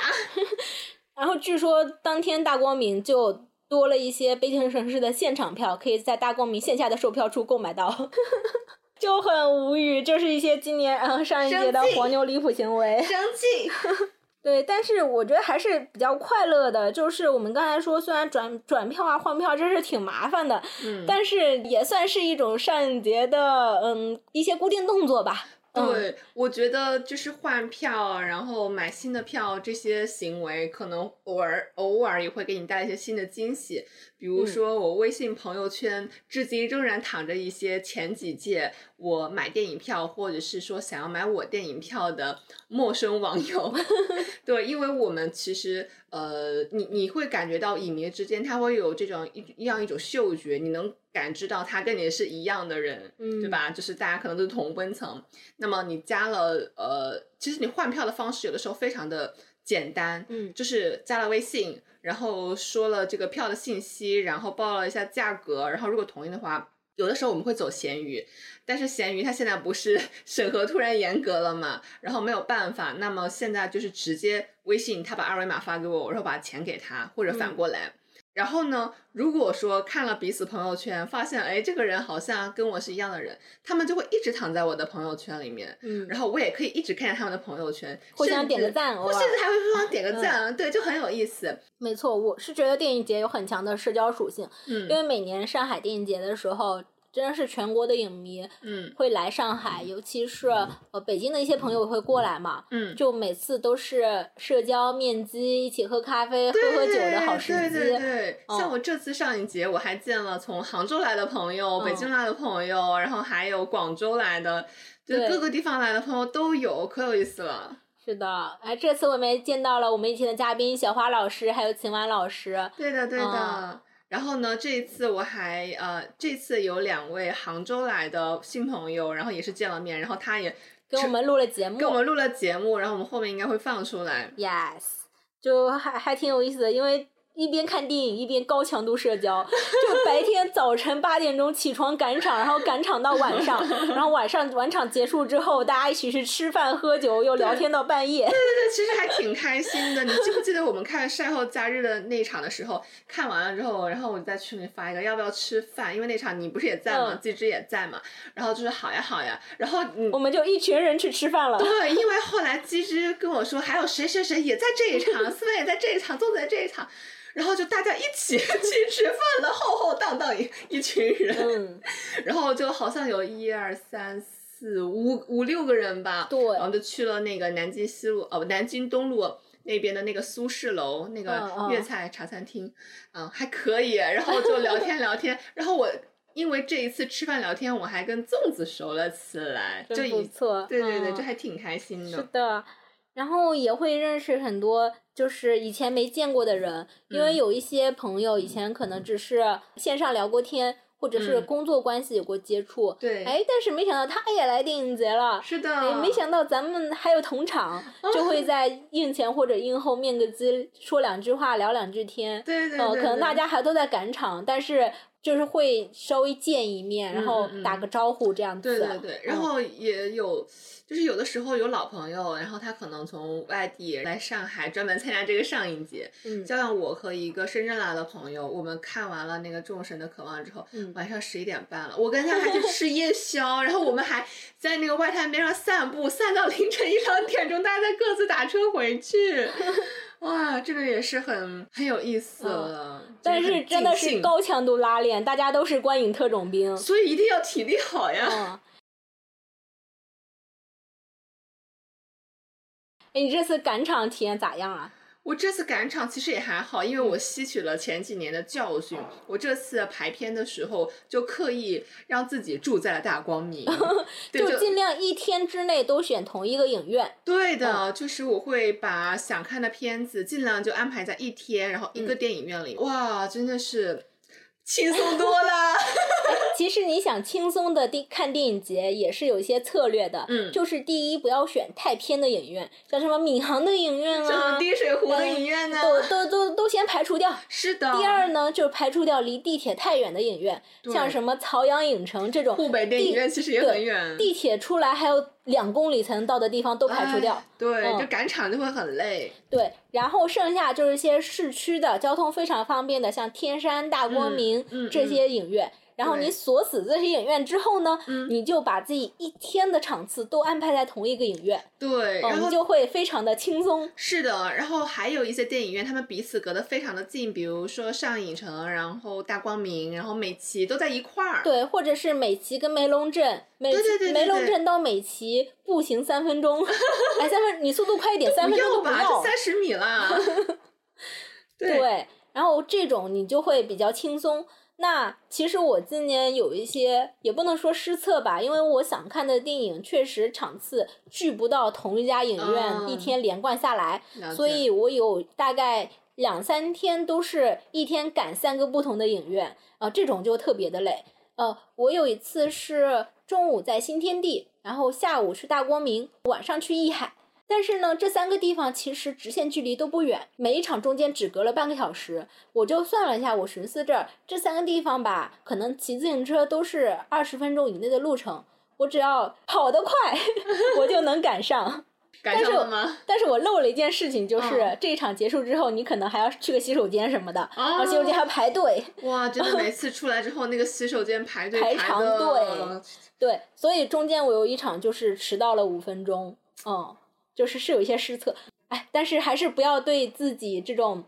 <laughs> 然后据说当天大光明就。多了一些悲情城市的现场票，可以在大光明线下的售票处购买到，<laughs> 就很无语。就是一些今年嗯上一届的黄牛离谱行为，生气。<laughs> 对，但是我觉得还是比较快乐的。就是我们刚才说，虽然转转票啊、换票真是挺麻烦的，嗯，但是也算是一种上一节的嗯一些固定动作吧。对，我觉得就是换票，然后买新的票这些行为，可能偶尔偶尔也会给你带来一些新的惊喜。比如说，我微信朋友圈至今仍然躺着一些前几届我买电影票，或者是说想要买我电影票的陌生网友。<laughs> 对，因为我们其实呃，你你会感觉到影迷之间他会有这种一一样一种嗅觉，你能感知到他跟你是一样的人，嗯对吧？就是大家可能都是同温层。那么你加了呃，其实你换票的方式有的时候非常的简单，嗯，就是加了微信。然后说了这个票的信息，然后报了一下价格，然后如果同意的话，有的时候我们会走闲鱼，但是闲鱼它现在不是 <laughs> 审核突然严格了嘛，然后没有办法，那么现在就是直接微信他把二维码发给我，然后把钱给他，或者反过来。然后呢？如果说看了彼此朋友圈，发现哎，这个人好像跟我是一样的人，他们就会一直躺在我的朋友圈里面，嗯，然后我也可以一直看见他们的朋友圈，互相点个赞，甚至还会互相点个赞，对，就很有意思。没错，我是觉得电影节有很强的社交属性，嗯，因为每年上海电影节的时候。真的是全国的影迷，嗯，会来上海，尤其是呃北京的一些朋友会过来嘛，嗯，就每次都是社交面基，一起喝咖啡、喝喝酒的好时机。对对对，像我这次上影节，我还见了从杭州来的朋友、北京来的朋友，然后还有广州来的，就各个地方来的朋友都有，可有意思了。是的，哎，这次我们也见到了我们以前的嘉宾小花老师，还有秦婉老师。对的，对的。然后呢，这一次我还呃，这次有两位杭州来的新朋友，然后也是见了面，然后他也给我们录了节目，给我们录了节目，然后我们后面应该会放出来。Yes，就还还挺有意思的，因为。一边看电影一边高强度社交，就白天早晨八点钟起床赶场，然后赶场到晚上，然后晚上晚场结束之后，大家一起去吃饭喝酒，又聊天到半夜。对对对，其实还挺开心的。你记不记得我们看晒后假日的那场的时候，看完了之后，然后我在群里发一个要不要吃饭，因为那场你不是也在吗？季之也在嘛。然后就是好呀好呀，然后我们就一群人去吃饭了。对，因为后来季之跟我说，还有谁谁谁也在这一场，思文也在这一场，都在这一场。然后就大家一起 <laughs> 去吃饭了，浩浩荡荡一一群人，然后就好像有一二三四五五六个人吧，对，然后就去了那个南京西路哦南京东路那边的那个苏轼楼那个粤菜茶餐厅，嗯还可以，然后就聊天聊天，然后我因为这一次吃饭聊天，我还跟粽子熟了起来，就不错，对对对，就还挺开心的，是的。然后也会认识很多就是以前没见过的人，因为有一些朋友以前可能只是线上聊过天，或者是工作关系有过接触。对。哎，但是没想到他也来电影节了。是的。哎，没想到咱们还有同场，就会 <laughs> 在映前或者映后面个机，说两句话，聊两句天。对对对。呃，可能大家还都在赶场，但是。就是会稍微见一面，然后打个招呼这样子。对对对，然后也有，就是有的时候有老朋友，然后他可能从外地来上海专门参加这个上影节。嗯。就像我和一个深圳来的朋友，我们看完了那个《众神的渴望》之后，晚上十一点半了，我跟他还去吃夜宵，然后我们还在那个外滩边上散步，散到凌晨一两点钟，大家再各自打车回去。哇，这个也是很很有意思了，但是真的是高强度拉练，大家都是观影特种兵，所以一定要体力好呀。哎，你这次赶场体验咋样啊？我这次赶场其实也还好，因为我吸取了前几年的教训。我这次排片的时候就刻意让自己住在了大光明，<laughs> 就尽量一天之内都选同一个影院。对的，就是我会把想看的片子尽量就安排在一天，然后一个电影院里。哇，真的是。轻松多了。<laughs> 其实你想轻松的电看电影节也是有一些策略的，嗯，就是第一不要选太偏的影院，像什么闵行的影院啊，什么滴水湖的影院呢，都都都都先排除掉。是的。第二呢，就是排除掉离地铁太远的影院，像什么曹阳影城这种。沪北电影院其实也很远。地铁出来还有。两公里才能到的地方都排除掉，对，就赶场就会很累。对，然后剩下就是一些市区的交通非常方便的，像天山、大光明这些影院。然后你锁死这些影院之后呢，你就把自己一天的场次都安排在同一个影院，对，然后就会非常的轻松。是的，然后还有一些电影院，他们彼此隔得非常的近，比如说上影城，然后大光明，然后美琪都在一块儿。对，或者是美琪跟梅龙镇，美梅龙镇到美琪步行三分钟，<laughs> 哎，三分你速度快一点，<laughs> 三分钟都不要，三十米了。<laughs> 对，然后这种你就会比较轻松。那其实我今年有一些也不能说失策吧，因为我想看的电影确实场次聚不到同一家影院一天连贯下来，所以我有大概两三天都是一天赶三个不同的影院，啊，这种就特别的累。呃，我有一次是中午在新天地，然后下午去大光明，晚上去艺海。但是呢，这三个地方其实直线距离都不远，每一场中间只隔了半个小时。我就算了一下，我寻思这这三个地方吧，可能骑自行车都是二十分钟以内的路程，我只要跑得快，<laughs> 我就能赶上。赶上了吗？但是我漏了一件事情，就是这一场结束之后，你可能还要去个洗手间什么的，然后洗手间还要排队。哇，真的每次出来之后，那个洗手间排队排长队。对，所以中间我有一场就是迟到了五分钟，嗯。就是是有一些失策，哎，但是还是不要对自己这种，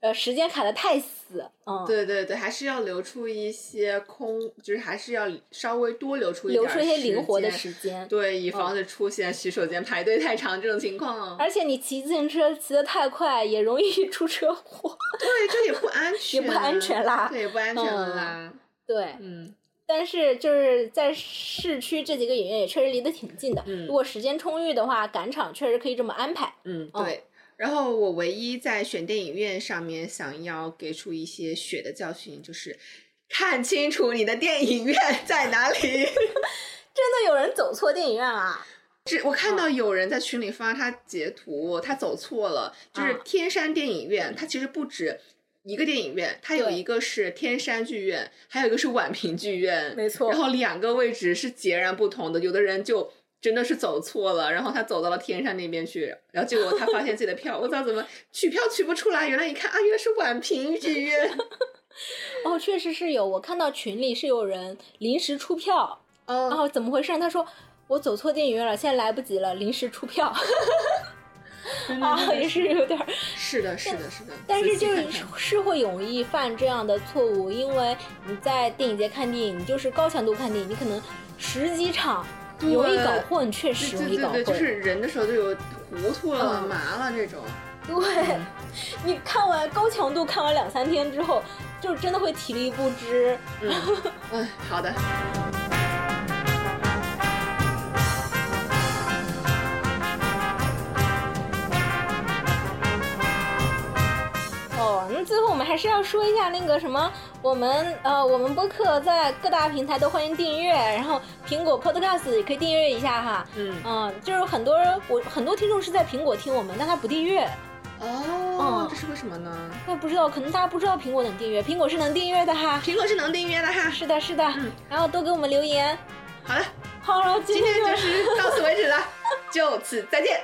呃，时间卡的太死，嗯，对对对，还是要留出一些空，就是还是要稍微多留出留出一些灵活的时间，对，以防止出现洗手间排队太长这种情况。而且你骑自行车骑得太快，也容易 <laughs> 出车祸。对，这也不安全，也不安全啦，对，也不安全啦。对，嗯。但是就是在市区这几个影院也确实离得挺近的，如果时间充裕的话，赶场确实可以这么安排。嗯，对。然后我唯一在选电影院上面想要给出一些血的教训，就是看清楚你的电影院 <laughs> 在哪里。真的有人走错电影院啊？这我看到有人在群里发他截图，他走错了，就是天山电影院，它其实不止。一个电影院，它有一个是天山剧院，还有一个是宛平剧院，没错。然后两个位置是截然不同的，有的人就真的是走错了，然后他走到了天山那边去，然后结果他发现自己的票，<laughs> 我操，怎么取票取不出来？原来一看啊，原来是宛平剧院。<laughs> 哦，确实是有，我看到群里是有人临时出票，然后怎么回事？他说我走错电影院了，现在来不及了，临时出票。<laughs> 啊，也是有点儿。是的，是的，是的。但是就是是会容易犯这样的错误，因为你在电影节看电影，你就是高强度看电影，你可能十几场容易搞混，确实容易搞混。就是人的时候就有糊涂了、麻了这种。对，<laughs> 你看完高强度看完两三天之后，就真的会体力不支。嗯，<laughs> 好的。最后我们还是要说一下那个什么，我们呃，我们播客在各大平台都欢迎订阅，然后苹果 Podcast 也可以订阅一下哈。嗯嗯，就是很多我很多听众是在苹果听我们，但他不订阅。哦，这是为什么呢？我也不知道，可能大家不知道苹果能订阅，苹果是能订阅的哈。苹果是能订阅的哈。是的，是的。嗯，然后多给我们留言。好了，好了，今天就是到此为止了，<laughs> 就此再见。